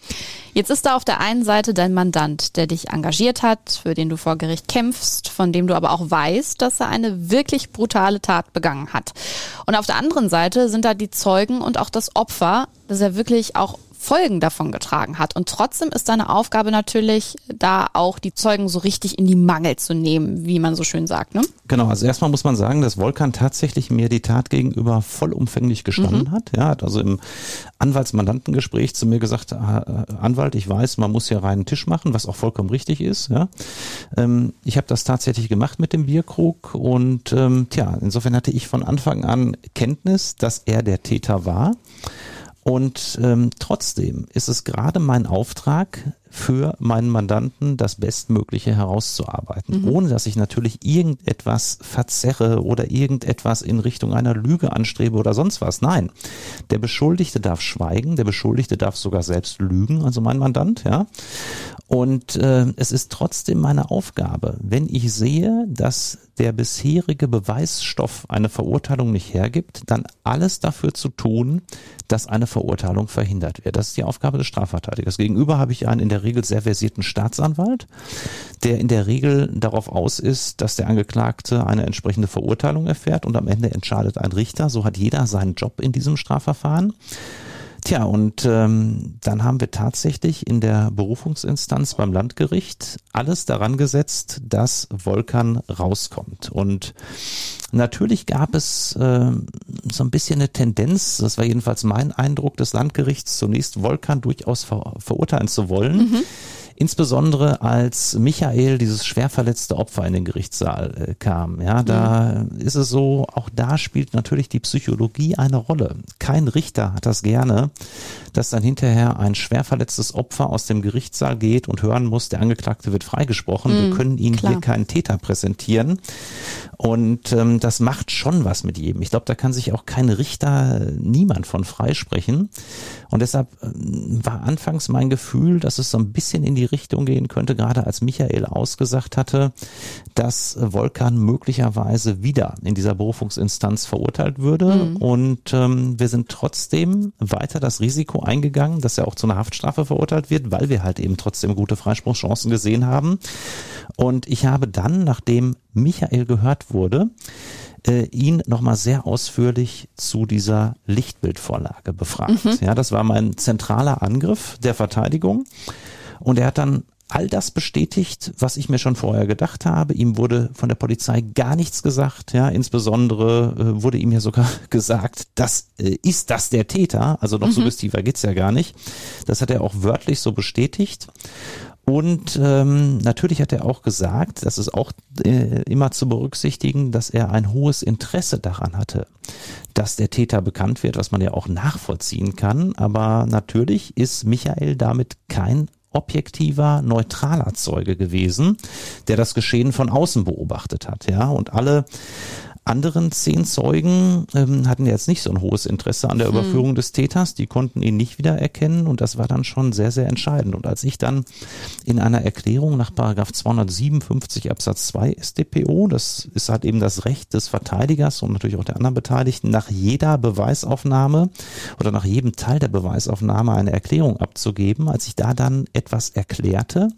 Jetzt ist da auf der einen Seite dein Mandant, der dich engagiert hat, für den du vor Gericht kämpfst, von dem du aber auch weißt, dass er eine wirklich brutale Tat begangen hat. Und auf der anderen Seite sind da die Zeugen und auch das Opfer, das er wirklich auch Folgen davon getragen hat. Und trotzdem ist deine Aufgabe natürlich, da auch die Zeugen so richtig in die Mangel zu nehmen, wie man so schön sagt. Ne? Genau, also erstmal muss man sagen, dass Volkan tatsächlich mir die Tat gegenüber vollumfänglich gestanden mhm. hat. Ja, hat also im Anwaltsmandantengespräch zu mir gesagt, ah, äh, Anwalt, ich weiß, man muss hier reinen Tisch machen, was auch vollkommen richtig ist. Ja, ähm, ich habe das tatsächlich gemacht mit dem Bierkrug und ähm, tja, insofern hatte ich von Anfang an Kenntnis, dass er der Täter war. Und ähm, trotzdem ist es gerade mein Auftrag, für meinen Mandanten das Bestmögliche herauszuarbeiten, mhm. ohne dass ich natürlich irgendetwas verzerre oder irgendetwas in Richtung einer Lüge anstrebe oder sonst was. Nein, der Beschuldigte darf schweigen, der Beschuldigte darf sogar selbst lügen, also mein Mandant, ja. Und äh, es ist trotzdem meine Aufgabe, wenn ich sehe, dass der bisherige Beweisstoff eine Verurteilung nicht hergibt, dann alles dafür zu tun, dass eine Verurteilung verhindert wird. Das ist die Aufgabe des Strafverteidigers. Gegenüber habe ich einen in der Regel sehr versierten Staatsanwalt, der in der Regel darauf aus ist, dass der Angeklagte eine entsprechende Verurteilung erfährt und am Ende entscheidet ein Richter. So hat jeder seinen Job in diesem Strafverfahren. Tja, und ähm, dann haben wir tatsächlich in der Berufungsinstanz beim Landgericht alles daran gesetzt, dass Volkan rauskommt. Und natürlich gab es äh, so ein bisschen eine Tendenz, das war jedenfalls mein Eindruck des Landgerichts, zunächst Volkan durchaus ver verurteilen zu wollen. Mhm Insbesondere als Michael, dieses schwer verletzte Opfer in den Gerichtssaal äh, kam. Ja, da mhm. ist es so, auch da spielt natürlich die Psychologie eine Rolle. Kein Richter hat das gerne, dass dann hinterher ein schwer verletztes Opfer aus dem Gerichtssaal geht und hören muss, der Angeklagte wird freigesprochen. Mhm, Wir können Ihnen klar. hier keinen Täter präsentieren. Und ähm, das macht schon was mit jedem. Ich glaube, da kann sich auch kein Richter, niemand von freisprechen. Und deshalb äh, war anfangs mein Gefühl, dass es so ein bisschen in die Richtung gehen könnte, gerade als Michael ausgesagt hatte, dass Volkan möglicherweise wieder in dieser Berufungsinstanz verurteilt würde. Mhm. Und ähm, wir sind trotzdem weiter das Risiko eingegangen, dass er auch zu einer Haftstrafe verurteilt wird, weil wir halt eben trotzdem gute Freispruchschancen gesehen haben. Und ich habe dann, nachdem Michael gehört wurde, äh, ihn nochmal sehr ausführlich zu dieser Lichtbildvorlage befragt. Mhm. Ja, das war mein zentraler Angriff der Verteidigung. Und er hat dann all das bestätigt, was ich mir schon vorher gedacht habe. Ihm wurde von der Polizei gar nichts gesagt. Ja, insbesondere äh, wurde ihm ja sogar gesagt, das äh, ist das der Täter. Also noch mhm. suggestiver geht's ja gar nicht. Das hat er auch wörtlich so bestätigt. Und ähm, natürlich hat er auch gesagt, das ist auch äh, immer zu berücksichtigen, dass er ein hohes Interesse daran hatte, dass der Täter bekannt wird, was man ja auch nachvollziehen kann. Aber natürlich ist Michael damit kein objektiver, neutraler Zeuge gewesen, der das Geschehen von außen beobachtet hat. Ja, und alle anderen zehn Zeugen ähm, hatten jetzt nicht so ein hohes Interesse an der hm. Überführung des Täters. Die konnten ihn nicht wiedererkennen und das war dann schon sehr, sehr entscheidend. Und als ich dann in einer Erklärung nach Paragraph 257 Absatz 2 StPO, das ist halt eben das Recht des Verteidigers und natürlich auch der anderen Beteiligten, nach jeder Beweisaufnahme oder nach jedem Teil der Beweisaufnahme eine Erklärung abzugeben, als ich da dann etwas erklärte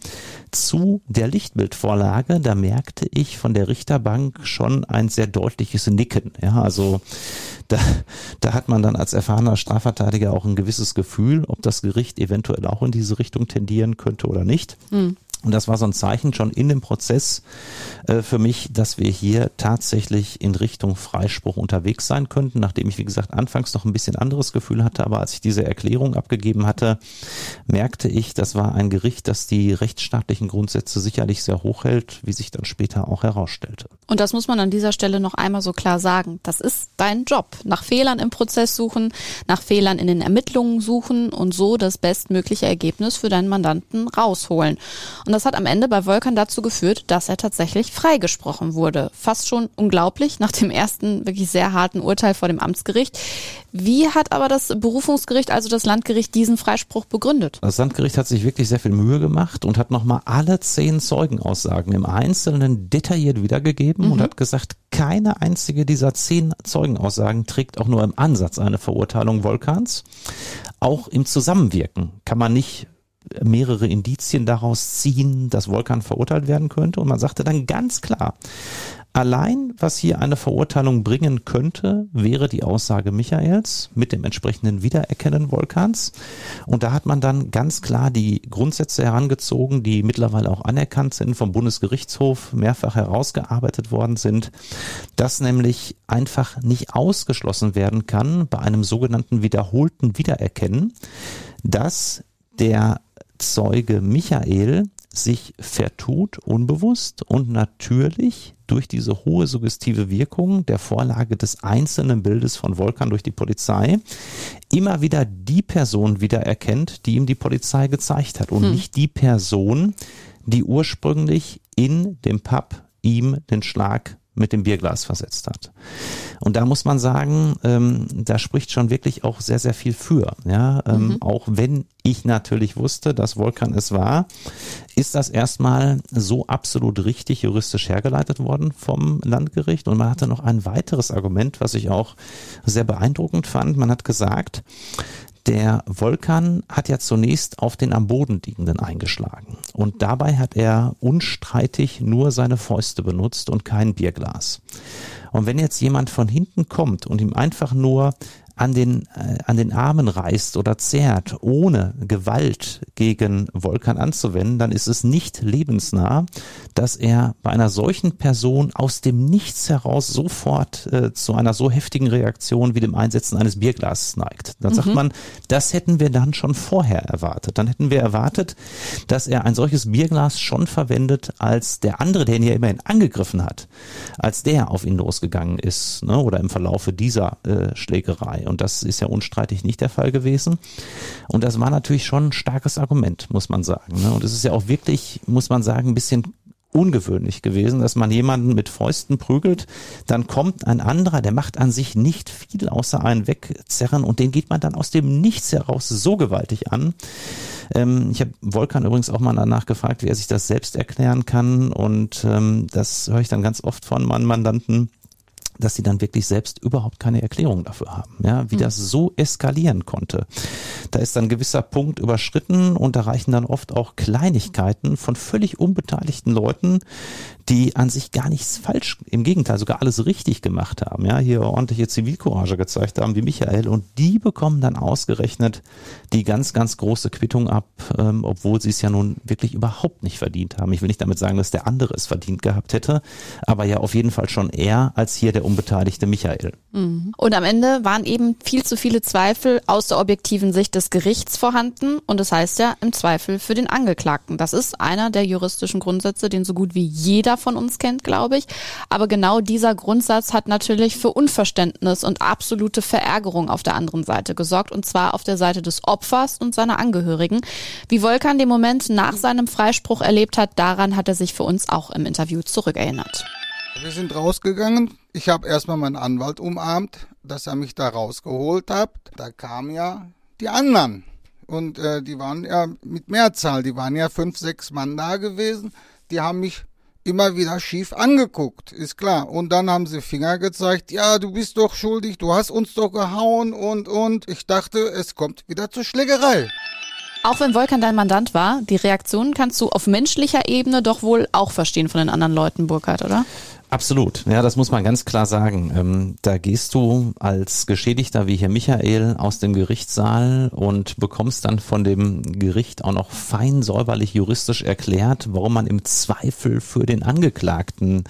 zu der Lichtbildvorlage, da merkte ich von der Richterbank schon ein sehr deutliches deutliches Nicken. Ja, also da, da hat man dann als erfahrener Strafverteidiger auch ein gewisses Gefühl, ob das Gericht eventuell auch in diese Richtung tendieren könnte oder nicht. Mhm. Und das war so ein Zeichen schon in dem Prozess äh, für mich, dass wir hier tatsächlich in Richtung Freispruch unterwegs sein könnten, nachdem ich, wie gesagt, anfangs noch ein bisschen anderes Gefühl hatte, aber als ich diese Erklärung abgegeben hatte, merkte ich, das war ein Gericht, das die rechtsstaatlichen Grundsätze sicherlich sehr hoch hält, wie sich dann später auch herausstellte. Und das muss man an dieser Stelle noch einmal so klar sagen. Das ist dein Job. Nach Fehlern im Prozess suchen, nach Fehlern in den Ermittlungen suchen und so das bestmögliche Ergebnis für deinen Mandanten rausholen. Und und das hat am Ende bei Volkan dazu geführt, dass er tatsächlich freigesprochen wurde. Fast schon unglaublich nach dem ersten wirklich sehr harten Urteil vor dem Amtsgericht. Wie hat aber das Berufungsgericht, also das Landgericht, diesen Freispruch begründet? Das Landgericht hat sich wirklich sehr viel Mühe gemacht und hat nochmal alle zehn Zeugenaussagen im Einzelnen detailliert wiedergegeben mhm. und hat gesagt, keine einzige dieser zehn Zeugenaussagen trägt auch nur im Ansatz eine Verurteilung Volkans. Auch im Zusammenwirken kann man nicht mehrere Indizien daraus ziehen, dass Volkan verurteilt werden könnte. Und man sagte dann ganz klar, allein was hier eine Verurteilung bringen könnte, wäre die Aussage Michaels mit dem entsprechenden Wiedererkennen Volkans. Und da hat man dann ganz klar die Grundsätze herangezogen, die mittlerweile auch anerkannt sind, vom Bundesgerichtshof mehrfach herausgearbeitet worden sind, dass nämlich einfach nicht ausgeschlossen werden kann bei einem sogenannten wiederholten Wiedererkennen, dass der Zeuge Michael sich vertut, unbewusst und natürlich durch diese hohe suggestive Wirkung der Vorlage des einzelnen Bildes von Volkan durch die Polizei immer wieder die Person wiedererkennt, die ihm die Polizei gezeigt hat und hm. nicht die Person, die ursprünglich in dem Pub ihm den Schlag mit dem Bierglas versetzt hat. Und da muss man sagen, ähm, da spricht schon wirklich auch sehr, sehr viel für. Ja, ähm, mhm. auch wenn ich natürlich wusste, dass Volkan es war, ist das erstmal so absolut richtig juristisch hergeleitet worden vom Landgericht. Und man hatte noch ein weiteres Argument, was ich auch sehr beeindruckend fand. Man hat gesagt, der Volkan hat ja zunächst auf den am Boden liegenden eingeschlagen. Und dabei hat er unstreitig nur seine Fäuste benutzt und kein Bierglas. Und wenn jetzt jemand von hinten kommt und ihm einfach nur an den, äh, an den Armen reißt oder zerrt, ohne Gewalt gegen Volkan anzuwenden, dann ist es nicht lebensnah, dass er bei einer solchen Person aus dem Nichts heraus sofort äh, zu einer so heftigen Reaktion wie dem Einsetzen eines Bierglases neigt. Dann mhm. sagt man, das hätten wir dann schon vorher erwartet. Dann hätten wir erwartet, dass er ein solches Bierglas schon verwendet, als der andere, der ihn ja immerhin angegriffen hat, als der auf ihn losgegangen ist ne, oder im Verlaufe dieser äh, Schlägerei. Und das ist ja unstreitig nicht der Fall gewesen. Und das war natürlich schon ein starkes Argument, muss man sagen. Ne? Und es ist ja auch wirklich, muss man sagen, ein bisschen ungewöhnlich gewesen, dass man jemanden mit Fäusten prügelt, dann kommt ein anderer, der macht an sich nicht viel außer einen wegzerren und den geht man dann aus dem Nichts heraus so gewaltig an. Ähm, ich habe Volkan übrigens auch mal danach gefragt, wie er sich das selbst erklären kann und ähm, das höre ich dann ganz oft von meinen Mandanten dass sie dann wirklich selbst überhaupt keine Erklärung dafür haben, ja, wie mhm. das so eskalieren konnte. Da ist dann ein gewisser Punkt überschritten und da reichen dann oft auch Kleinigkeiten von völlig unbeteiligten Leuten, die an sich gar nichts falsch, im Gegenteil sogar alles richtig gemacht haben, ja, hier ordentliche Zivilcourage gezeigt haben wie Michael und die bekommen dann ausgerechnet die ganz, ganz große Quittung ab, ähm, obwohl sie es ja nun wirklich überhaupt nicht verdient haben. Ich will nicht damit sagen, dass der andere es verdient gehabt hätte, aber ja auf jeden Fall schon eher als hier der unbeteiligte Michael. Mhm. Und am Ende waren eben viel zu viele Zweifel aus der objektiven Sicht des Gerichts vorhanden und das heißt ja im Zweifel für den Angeklagten. Das ist einer der juristischen Grundsätze, den so gut wie jeder von uns kennt, glaube ich. Aber genau dieser Grundsatz hat natürlich für Unverständnis und absolute Verärgerung auf der anderen Seite gesorgt und zwar auf der Seite des Opfers und seiner Angehörigen. Wie Volkan den Moment nach seinem Freispruch erlebt hat, daran hat er sich für uns auch im Interview zurückerinnert. Wir sind rausgegangen. Ich habe erstmal meinen Anwalt umarmt, dass er mich da rausgeholt hat. Da kamen ja die anderen. Und äh, die waren ja mit Mehrzahl, die waren ja fünf, sechs Mann da gewesen. Die haben mich immer wieder schief angeguckt, ist klar. Und dann haben sie Finger gezeigt, ja, du bist doch schuldig, du hast uns doch gehauen und, und. Ich dachte, es kommt wieder zur Schlägerei. Auch wenn Volkan dein Mandant war, die Reaktionen kannst du auf menschlicher Ebene doch wohl auch verstehen von den anderen Leuten, Burkhard, oder? Absolut, ja, das muss man ganz klar sagen. Ähm, da gehst du als Geschädigter wie hier Michael aus dem Gerichtssaal und bekommst dann von dem Gericht auch noch fein säuberlich juristisch erklärt, warum man im Zweifel für den Angeklagten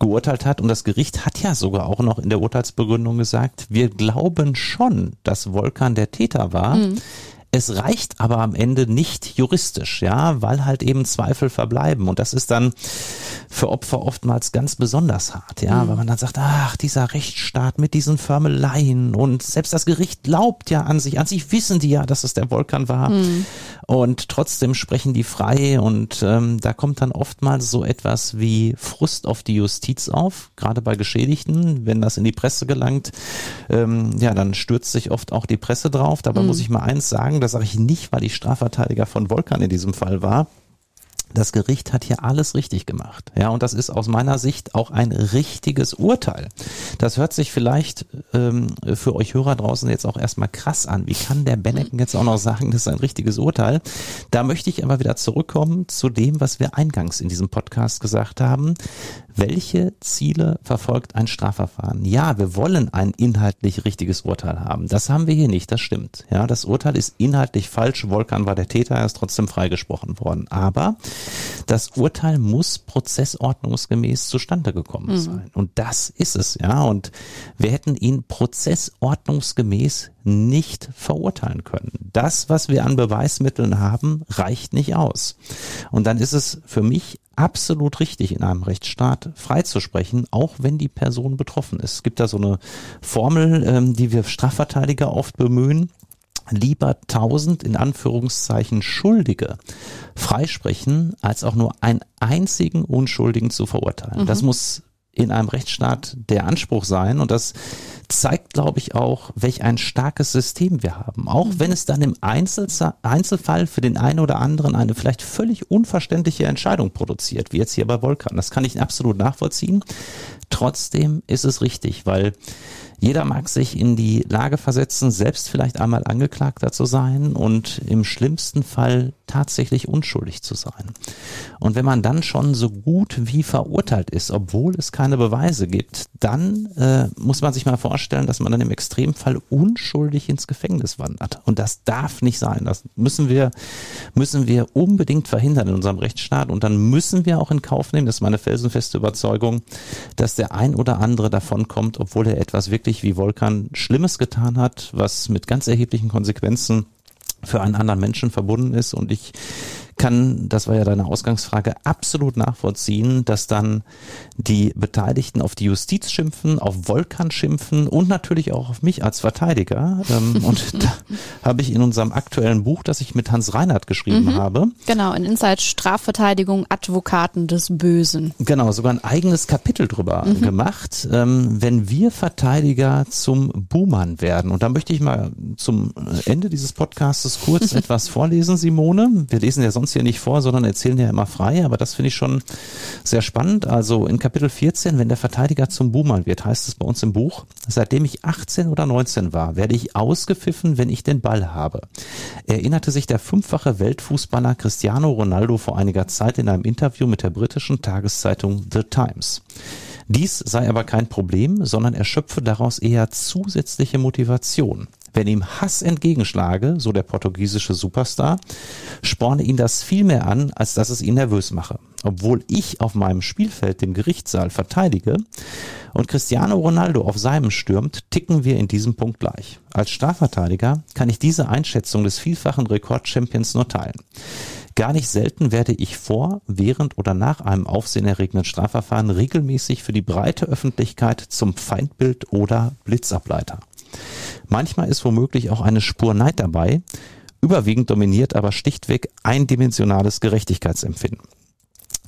geurteilt hat. Und das Gericht hat ja sogar auch noch in der Urteilsbegründung gesagt, wir glauben schon, dass Volkan der Täter war. Mhm. Es reicht aber am Ende nicht juristisch, ja, weil halt eben Zweifel verbleiben. Und das ist dann für Opfer oftmals ganz besonders hart, ja, mhm. weil man dann sagt, ach, dieser Rechtsstaat mit diesen Förmeleien und selbst das Gericht glaubt ja an sich, an sich wissen die ja, dass es der Vulkan war. Mhm. Und trotzdem sprechen die frei und ähm, da kommt dann oftmals so etwas wie Frust auf die Justiz auf, gerade bei Geschädigten, wenn das in die Presse gelangt, ähm, ja, dann stürzt sich oft auch die Presse drauf. Dabei mhm. muss ich mal eins sagen, das sage ich nicht, weil ich Strafverteidiger von Volkan in diesem Fall war das Gericht hat hier alles richtig gemacht. Ja, und das ist aus meiner Sicht auch ein richtiges Urteil. Das hört sich vielleicht ähm, für euch Hörer draußen jetzt auch erstmal krass an. Wie kann der Bennecken jetzt auch noch sagen, das ist ein richtiges Urteil? Da möchte ich aber wieder zurückkommen zu dem, was wir eingangs in diesem Podcast gesagt haben. Welche Ziele verfolgt ein Strafverfahren? Ja, wir wollen ein inhaltlich richtiges Urteil haben. Das haben wir hier nicht, das stimmt. Ja, das Urteil ist inhaltlich falsch. Volkan war der Täter, er ist trotzdem freigesprochen worden. Aber das Urteil muss prozessordnungsgemäß zustande gekommen mhm. sein. Und das ist es, ja. Und wir hätten ihn prozessordnungsgemäß nicht verurteilen können. Das, was wir an Beweismitteln haben, reicht nicht aus. Und dann ist es für mich absolut richtig, in einem Rechtsstaat freizusprechen, auch wenn die Person betroffen ist. Es gibt da so eine Formel, ähm, die wir Strafverteidiger oft bemühen lieber tausend in Anführungszeichen Schuldige freisprechen, als auch nur einen einzigen Unschuldigen zu verurteilen. Mhm. Das muss in einem Rechtsstaat der Anspruch sein und das zeigt, glaube ich, auch, welch ein starkes System wir haben. Auch mhm. wenn es dann im Einzelfall für den einen oder anderen eine vielleicht völlig unverständliche Entscheidung produziert, wie jetzt hier bei Volkan. Das kann ich absolut nachvollziehen. Trotzdem ist es richtig, weil jeder mag sich in die Lage versetzen, selbst vielleicht einmal Angeklagter zu sein und im schlimmsten Fall tatsächlich unschuldig zu sein. Und wenn man dann schon so gut wie verurteilt ist, obwohl es keine Beweise gibt, dann äh, muss man sich mal vorstellen, dass man dann im Extremfall unschuldig ins Gefängnis wandert. Und das darf nicht sein. Das müssen wir, müssen wir unbedingt verhindern in unserem Rechtsstaat. Und dann müssen wir auch in Kauf nehmen, das ist meine felsenfeste Überzeugung, dass der ein oder andere davon kommt, obwohl er etwas wirklich wie Volkan Schlimmes getan hat, was mit ganz erheblichen Konsequenzen für einen anderen Menschen verbunden ist. Und ich kann, das war ja deine Ausgangsfrage, absolut nachvollziehen, dass dann die Beteiligten auf die Justiz schimpfen, auf Volkan schimpfen und natürlich auch auf mich als Verteidiger. Ähm, und da habe ich in unserem aktuellen Buch, das ich mit Hans Reinhardt geschrieben mhm, habe. Genau, in Inside Strafverteidigung Advokaten des Bösen. Genau, sogar ein eigenes Kapitel drüber mhm. gemacht. Ähm, wenn wir Verteidiger zum Buhmann werden, und da möchte ich mal zum Ende dieses Podcasts kurz etwas vorlesen, Simone. Wir lesen ja sonst hier nicht vor, sondern erzählen ja immer frei, aber das finde ich schon sehr spannend. Also in Kapitel 14, wenn der Verteidiger zum Buhmann wird, heißt es bei uns im Buch, seitdem ich 18 oder 19 war, werde ich ausgepfiffen, wenn ich den Ball habe. Erinnerte sich der fünffache Weltfußballer Cristiano Ronaldo vor einiger Zeit in einem Interview mit der britischen Tageszeitung The Times. Dies sei aber kein Problem, sondern er schöpfe daraus eher zusätzliche Motivation. Wenn ihm Hass entgegenschlage, so der portugiesische Superstar, sporne ihn das viel mehr an, als dass es ihn nervös mache. Obwohl ich auf meinem Spielfeld dem Gerichtssaal verteidige und Cristiano Ronaldo auf seinem stürmt, ticken wir in diesem Punkt gleich. Als Strafverteidiger kann ich diese Einschätzung des vielfachen Rekordchampions nur teilen. Gar nicht selten werde ich vor, während oder nach einem aufsehenerregenden Strafverfahren regelmäßig für die breite Öffentlichkeit zum Feindbild oder Blitzableiter. Manchmal ist womöglich auch eine Spur Neid dabei, überwiegend dominiert aber stichtweg eindimensionales Gerechtigkeitsempfinden.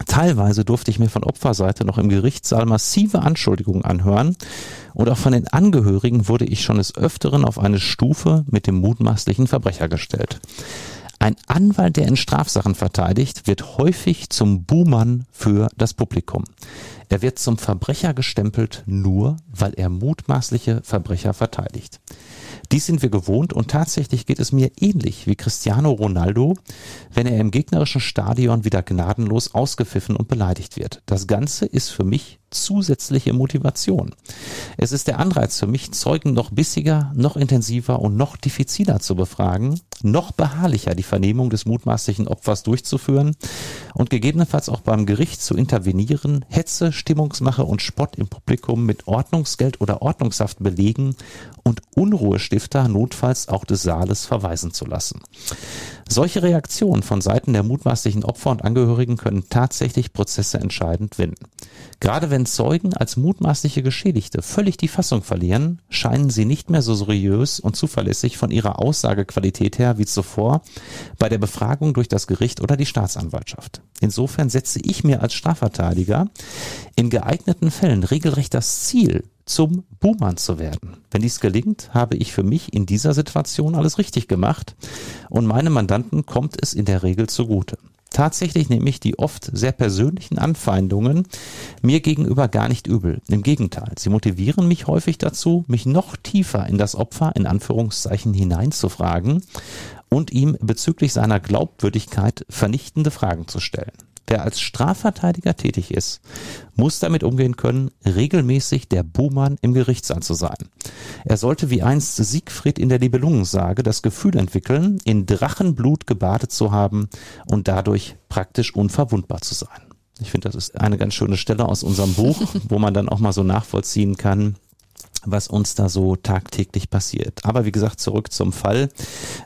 Teilweise durfte ich mir von Opferseite noch im Gerichtssaal massive Anschuldigungen anhören und auch von den Angehörigen wurde ich schon des Öfteren auf eine Stufe mit dem mutmaßlichen Verbrecher gestellt. Ein Anwalt, der in Strafsachen verteidigt, wird häufig zum Buhmann für das Publikum. Er wird zum Verbrecher gestempelt, nur weil er mutmaßliche Verbrecher verteidigt. Dies sind wir gewohnt und tatsächlich geht es mir ähnlich wie Cristiano Ronaldo, wenn er im gegnerischen Stadion wieder gnadenlos ausgepfiffen und beleidigt wird. Das Ganze ist für mich zusätzliche Motivation. Es ist der Anreiz für mich, Zeugen noch bissiger, noch intensiver und noch diffiziler zu befragen, noch beharrlicher die Vernehmung des mutmaßlichen Opfers durchzuführen und gegebenenfalls auch beim Gericht zu intervenieren, Hetze, Stimmungsmache und Spott im Publikum mit Ordnungsgeld oder Ordnungshaft belegen und Unruhestifter notfalls auch des Saales verweisen zu lassen. Solche Reaktionen von Seiten der mutmaßlichen Opfer und Angehörigen können tatsächlich Prozesse entscheidend wenden. Gerade wenn Zeugen als mutmaßliche Geschädigte völlig die Fassung verlieren, scheinen sie nicht mehr so seriös und zuverlässig von ihrer Aussagequalität her wie zuvor bei der Befragung durch das Gericht oder die Staatsanwaltschaft. Insofern setze ich mir als Strafverteidiger in geeigneten Fällen regelrecht das Ziel, zum Buhmann zu werden. Wenn dies gelingt, habe ich für mich in dieser Situation alles richtig gemacht und meinem Mandanten kommt es in der Regel zugute. Tatsächlich nehme ich die oft sehr persönlichen Anfeindungen mir gegenüber gar nicht übel. Im Gegenteil, sie motivieren mich häufig dazu, mich noch tiefer in das Opfer in Anführungszeichen hineinzufragen und ihm bezüglich seiner Glaubwürdigkeit vernichtende Fragen zu stellen. Wer als Strafverteidiger tätig ist, muss damit umgehen können, regelmäßig der Buhmann im Gerichtssaal zu sein. Er sollte wie einst Siegfried in der Nibelungensage das Gefühl entwickeln, in Drachenblut gebadet zu haben und dadurch praktisch unverwundbar zu sein. Ich finde, das ist eine ganz schöne Stelle aus unserem Buch, wo man dann auch mal so nachvollziehen kann, was uns da so tagtäglich passiert. Aber wie gesagt, zurück zum Fall.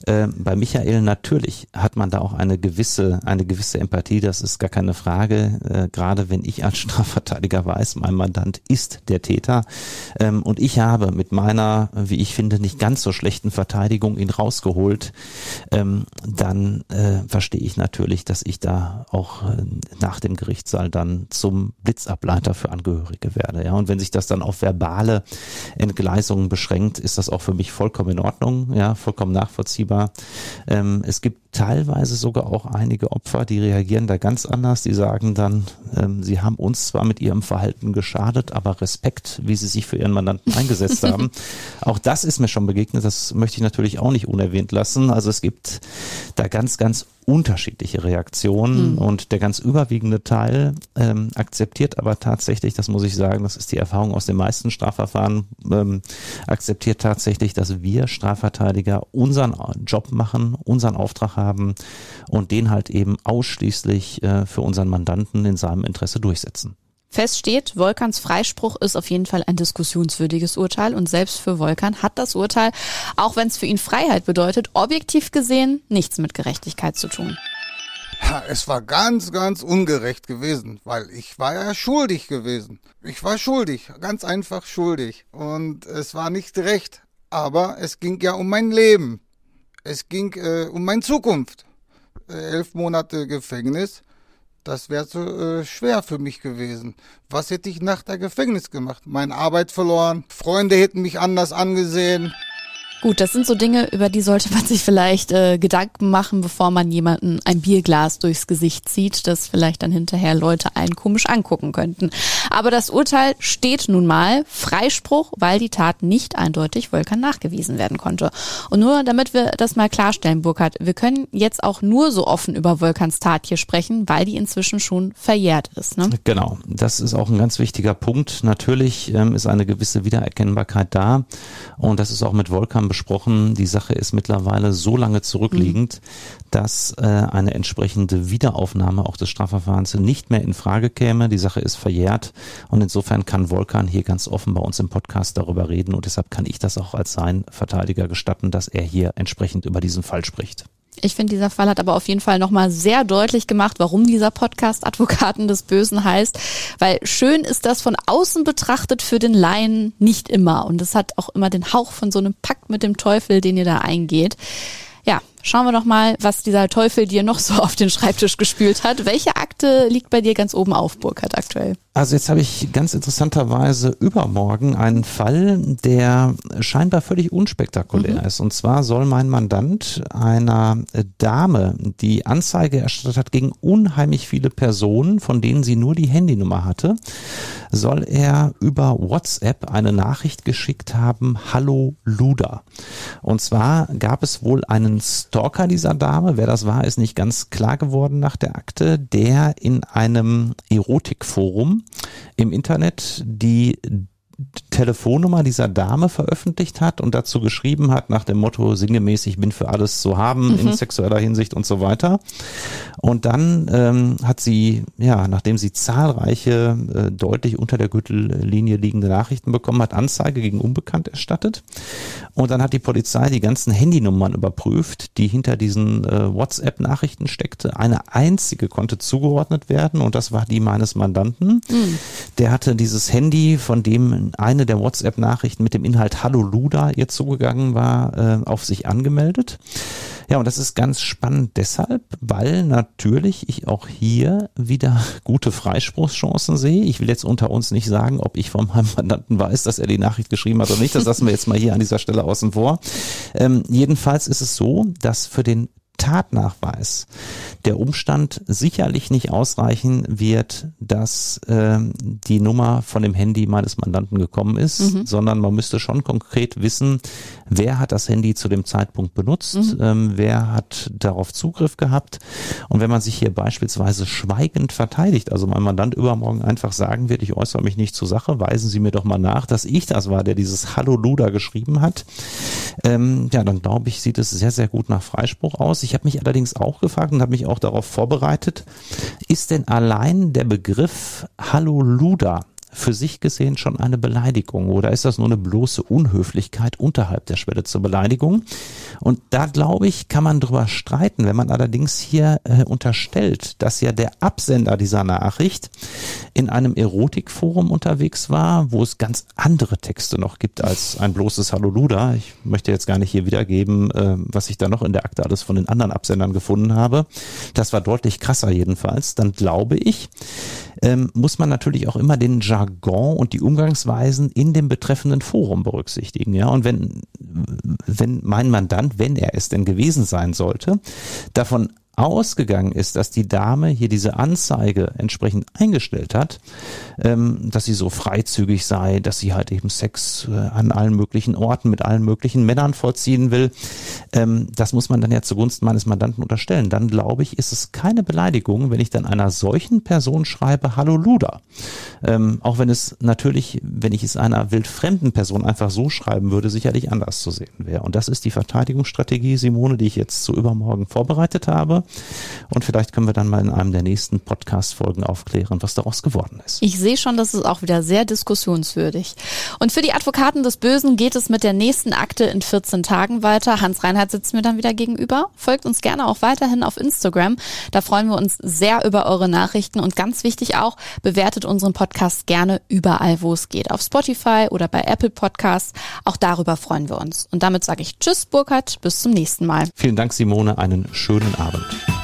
Äh, bei Michael natürlich hat man da auch eine gewisse, eine gewisse Empathie, das ist gar keine Frage. Äh, gerade wenn ich als Strafverteidiger weiß, mein Mandant ist der Täter. Ähm, und ich habe mit meiner, wie ich finde, nicht ganz so schlechten Verteidigung ihn rausgeholt, ähm, dann äh, verstehe ich natürlich, dass ich da auch äh, nach dem Gerichtssaal dann zum Blitzableiter für Angehörige werde. Ja, und wenn sich das dann auf verbale Entgleisungen beschränkt, ist das auch für mich vollkommen in Ordnung, ja, vollkommen nachvollziehbar. Ähm, es gibt teilweise sogar auch einige Opfer, die reagieren da ganz anders. Die sagen dann, ähm, sie haben uns zwar mit ihrem Verhalten geschadet, aber Respekt, wie sie sich für ihren Mandanten eingesetzt haben. Auch das ist mir schon begegnet. Das möchte ich natürlich auch nicht unerwähnt lassen. Also es gibt da ganz, ganz unterschiedliche Reaktionen mhm. und der ganz überwiegende Teil ähm, akzeptiert aber tatsächlich, das muss ich sagen, das ist die Erfahrung aus den meisten Strafverfahren, ähm, akzeptiert tatsächlich, dass wir Strafverteidiger unseren Job machen, unseren Auftrag haben und den halt eben ausschließlich äh, für unseren Mandanten in seinem Interesse durchsetzen. Fest steht, Volkans Freispruch ist auf jeden Fall ein diskussionswürdiges Urteil und selbst für Volkan hat das Urteil, auch wenn es für ihn Freiheit bedeutet, objektiv gesehen nichts mit Gerechtigkeit zu tun. Es war ganz, ganz ungerecht gewesen, weil ich war ja schuldig gewesen. Ich war schuldig, ganz einfach schuldig. Und es war nicht recht. Aber es ging ja um mein Leben. Es ging äh, um meine Zukunft. Äh, elf Monate Gefängnis, das wäre zu äh, schwer für mich gewesen. Was hätte ich nach der Gefängnis gemacht? Meine Arbeit verloren, Freunde hätten mich anders angesehen. Gut, das sind so Dinge, über die sollte man sich vielleicht äh, Gedanken machen, bevor man jemanden ein Bierglas durchs Gesicht zieht, das vielleicht dann hinterher Leute einen komisch angucken könnten. Aber das Urteil steht nun mal Freispruch, weil die Tat nicht eindeutig Völkern nachgewiesen werden konnte. Und nur damit wir das mal klarstellen, Burkhard, wir können jetzt auch nur so offen über Volkans Tat hier sprechen, weil die inzwischen schon verjährt ist. Ne? Genau, das ist auch ein ganz wichtiger Punkt. Natürlich ähm, ist eine gewisse Wiedererkennbarkeit da und das ist auch mit Volkan besprochen. Die Sache ist mittlerweile so lange zurückliegend, mhm. dass äh, eine entsprechende Wiederaufnahme auch des Strafverfahrens nicht mehr in Frage käme. Die Sache ist verjährt und insofern kann Volkan hier ganz offen bei uns im Podcast darüber reden und deshalb kann ich das auch als sein Verteidiger gestatten, dass er hier entsprechend über diesen Fall spricht. Ich finde, dieser Fall hat aber auf jeden Fall nochmal sehr deutlich gemacht, warum dieser Podcast Advokaten des Bösen heißt. Weil schön ist das von außen betrachtet für den Laien nicht immer. Und es hat auch immer den Hauch von so einem Pakt mit dem Teufel, den ihr da eingeht. Schauen wir doch mal, was dieser Teufel dir noch so auf den Schreibtisch gespült hat. Welche Akte liegt bei dir ganz oben auf, Burkhard, aktuell? Also jetzt habe ich ganz interessanterweise übermorgen einen Fall, der scheinbar völlig unspektakulär mhm. ist. Und zwar soll mein Mandant einer Dame, die Anzeige erstattet hat gegen unheimlich viele Personen, von denen sie nur die Handynummer hatte, soll er über WhatsApp eine Nachricht geschickt haben, Hallo Luda. Und zwar gab es wohl einen Stalker dieser Dame, wer das war, ist nicht ganz klar geworden nach der Akte, der in einem Erotikforum im Internet die Telefonnummer dieser Dame veröffentlicht hat und dazu geschrieben hat nach dem Motto sinngemäß, ich bin für alles zu haben mhm. in sexueller Hinsicht und so weiter. Und dann ähm, hat sie, ja, nachdem sie zahlreiche, äh, deutlich unter der Gürtellinie liegende Nachrichten bekommen hat, Anzeige gegen Unbekannt erstattet. Und dann hat die Polizei die ganzen Handynummern überprüft, die hinter diesen äh, WhatsApp-Nachrichten steckte. Eine einzige konnte zugeordnet werden und das war die meines Mandanten. Mhm. Der hatte dieses Handy, von dem eine der WhatsApp-Nachrichten mit dem Inhalt Hallo Luda ihr zugegangen war, äh, auf sich angemeldet. Ja, und das ist ganz spannend deshalb, weil natürlich ich auch hier wieder gute Freispruchschancen sehe. Ich will jetzt unter uns nicht sagen, ob ich von meinem Mandanten weiß, dass er die Nachricht geschrieben hat oder nicht. Das lassen wir jetzt mal hier an dieser Stelle außen vor. Ähm, jedenfalls ist es so, dass für den Tatnachweis der Umstand sicherlich nicht ausreichen wird, dass äh, die Nummer von dem Handy meines Mandanten gekommen ist, mhm. sondern man müsste schon konkret wissen, wer hat das Handy zu dem Zeitpunkt benutzt, mhm. ähm, wer hat darauf Zugriff gehabt. Und wenn man sich hier beispielsweise schweigend verteidigt, also mein Mandant übermorgen einfach sagen wird, ich äußere mich nicht zur Sache, weisen Sie mir doch mal nach, dass ich das war, der dieses Hallo Luda geschrieben hat, ähm, ja, dann glaube ich, sieht es sehr, sehr gut nach Freispruch aus. Ich habe mich allerdings auch gefragt und habe mich auch darauf vorbereitet, ist denn allein der Begriff Hallo Luda für sich gesehen schon eine Beleidigung oder ist das nur eine bloße Unhöflichkeit unterhalb der Schwelle zur Beleidigung? Und da glaube ich, kann man drüber streiten, wenn man allerdings hier äh, unterstellt, dass ja der Absender dieser Nachricht in einem Erotikforum unterwegs war, wo es ganz andere Texte noch gibt als ein bloßes Hallo Luda. Ich möchte jetzt gar nicht hier wiedergeben, äh, was ich da noch in der Akte alles von den anderen Absendern gefunden habe. Das war deutlich krasser jedenfalls. Dann glaube ich, ähm, muss man natürlich auch immer den Jargon und die Umgangsweisen in dem betreffenden Forum berücksichtigen. Ja, und wenn, wenn mein Mandant, wenn er es denn gewesen sein sollte, davon ausgegangen ist, dass die Dame hier diese Anzeige entsprechend eingestellt hat, ähm, dass sie so freizügig sei, dass sie halt eben Sex äh, an allen möglichen Orten mit allen möglichen Männern vollziehen will, ähm, das muss man dann ja zugunsten meines Mandanten unterstellen. Dann glaube ich, ist es keine Beleidigung, wenn ich dann einer solchen Person schreibe, Hallo Luda. Ähm, auch wenn es natürlich, wenn ich es einer wildfremden Person einfach so schreiben würde, sicherlich anders zu sehen wäre. Und das ist die Verteidigungsstrategie, Simone, die ich jetzt zu übermorgen vorbereitet habe. Und vielleicht können wir dann mal in einem der nächsten Podcast-Folgen aufklären, was daraus geworden ist. Ich sehe schon, das ist auch wieder sehr diskussionswürdig. Und für die Advokaten des Bösen geht es mit der nächsten Akte in 14 Tagen weiter. Hans Reinhardt sitzt mir dann wieder gegenüber. Folgt uns gerne auch weiterhin auf Instagram. Da freuen wir uns sehr über eure Nachrichten und ganz wichtig auch, bewertet unseren Podcast gerne überall, wo es geht. Auf Spotify oder bei Apple Podcasts. Auch darüber freuen wir uns. Und damit sage ich Tschüss, Burkhard. Bis zum nächsten Mal. Vielen Dank, Simone. Einen schönen Abend. Thank you.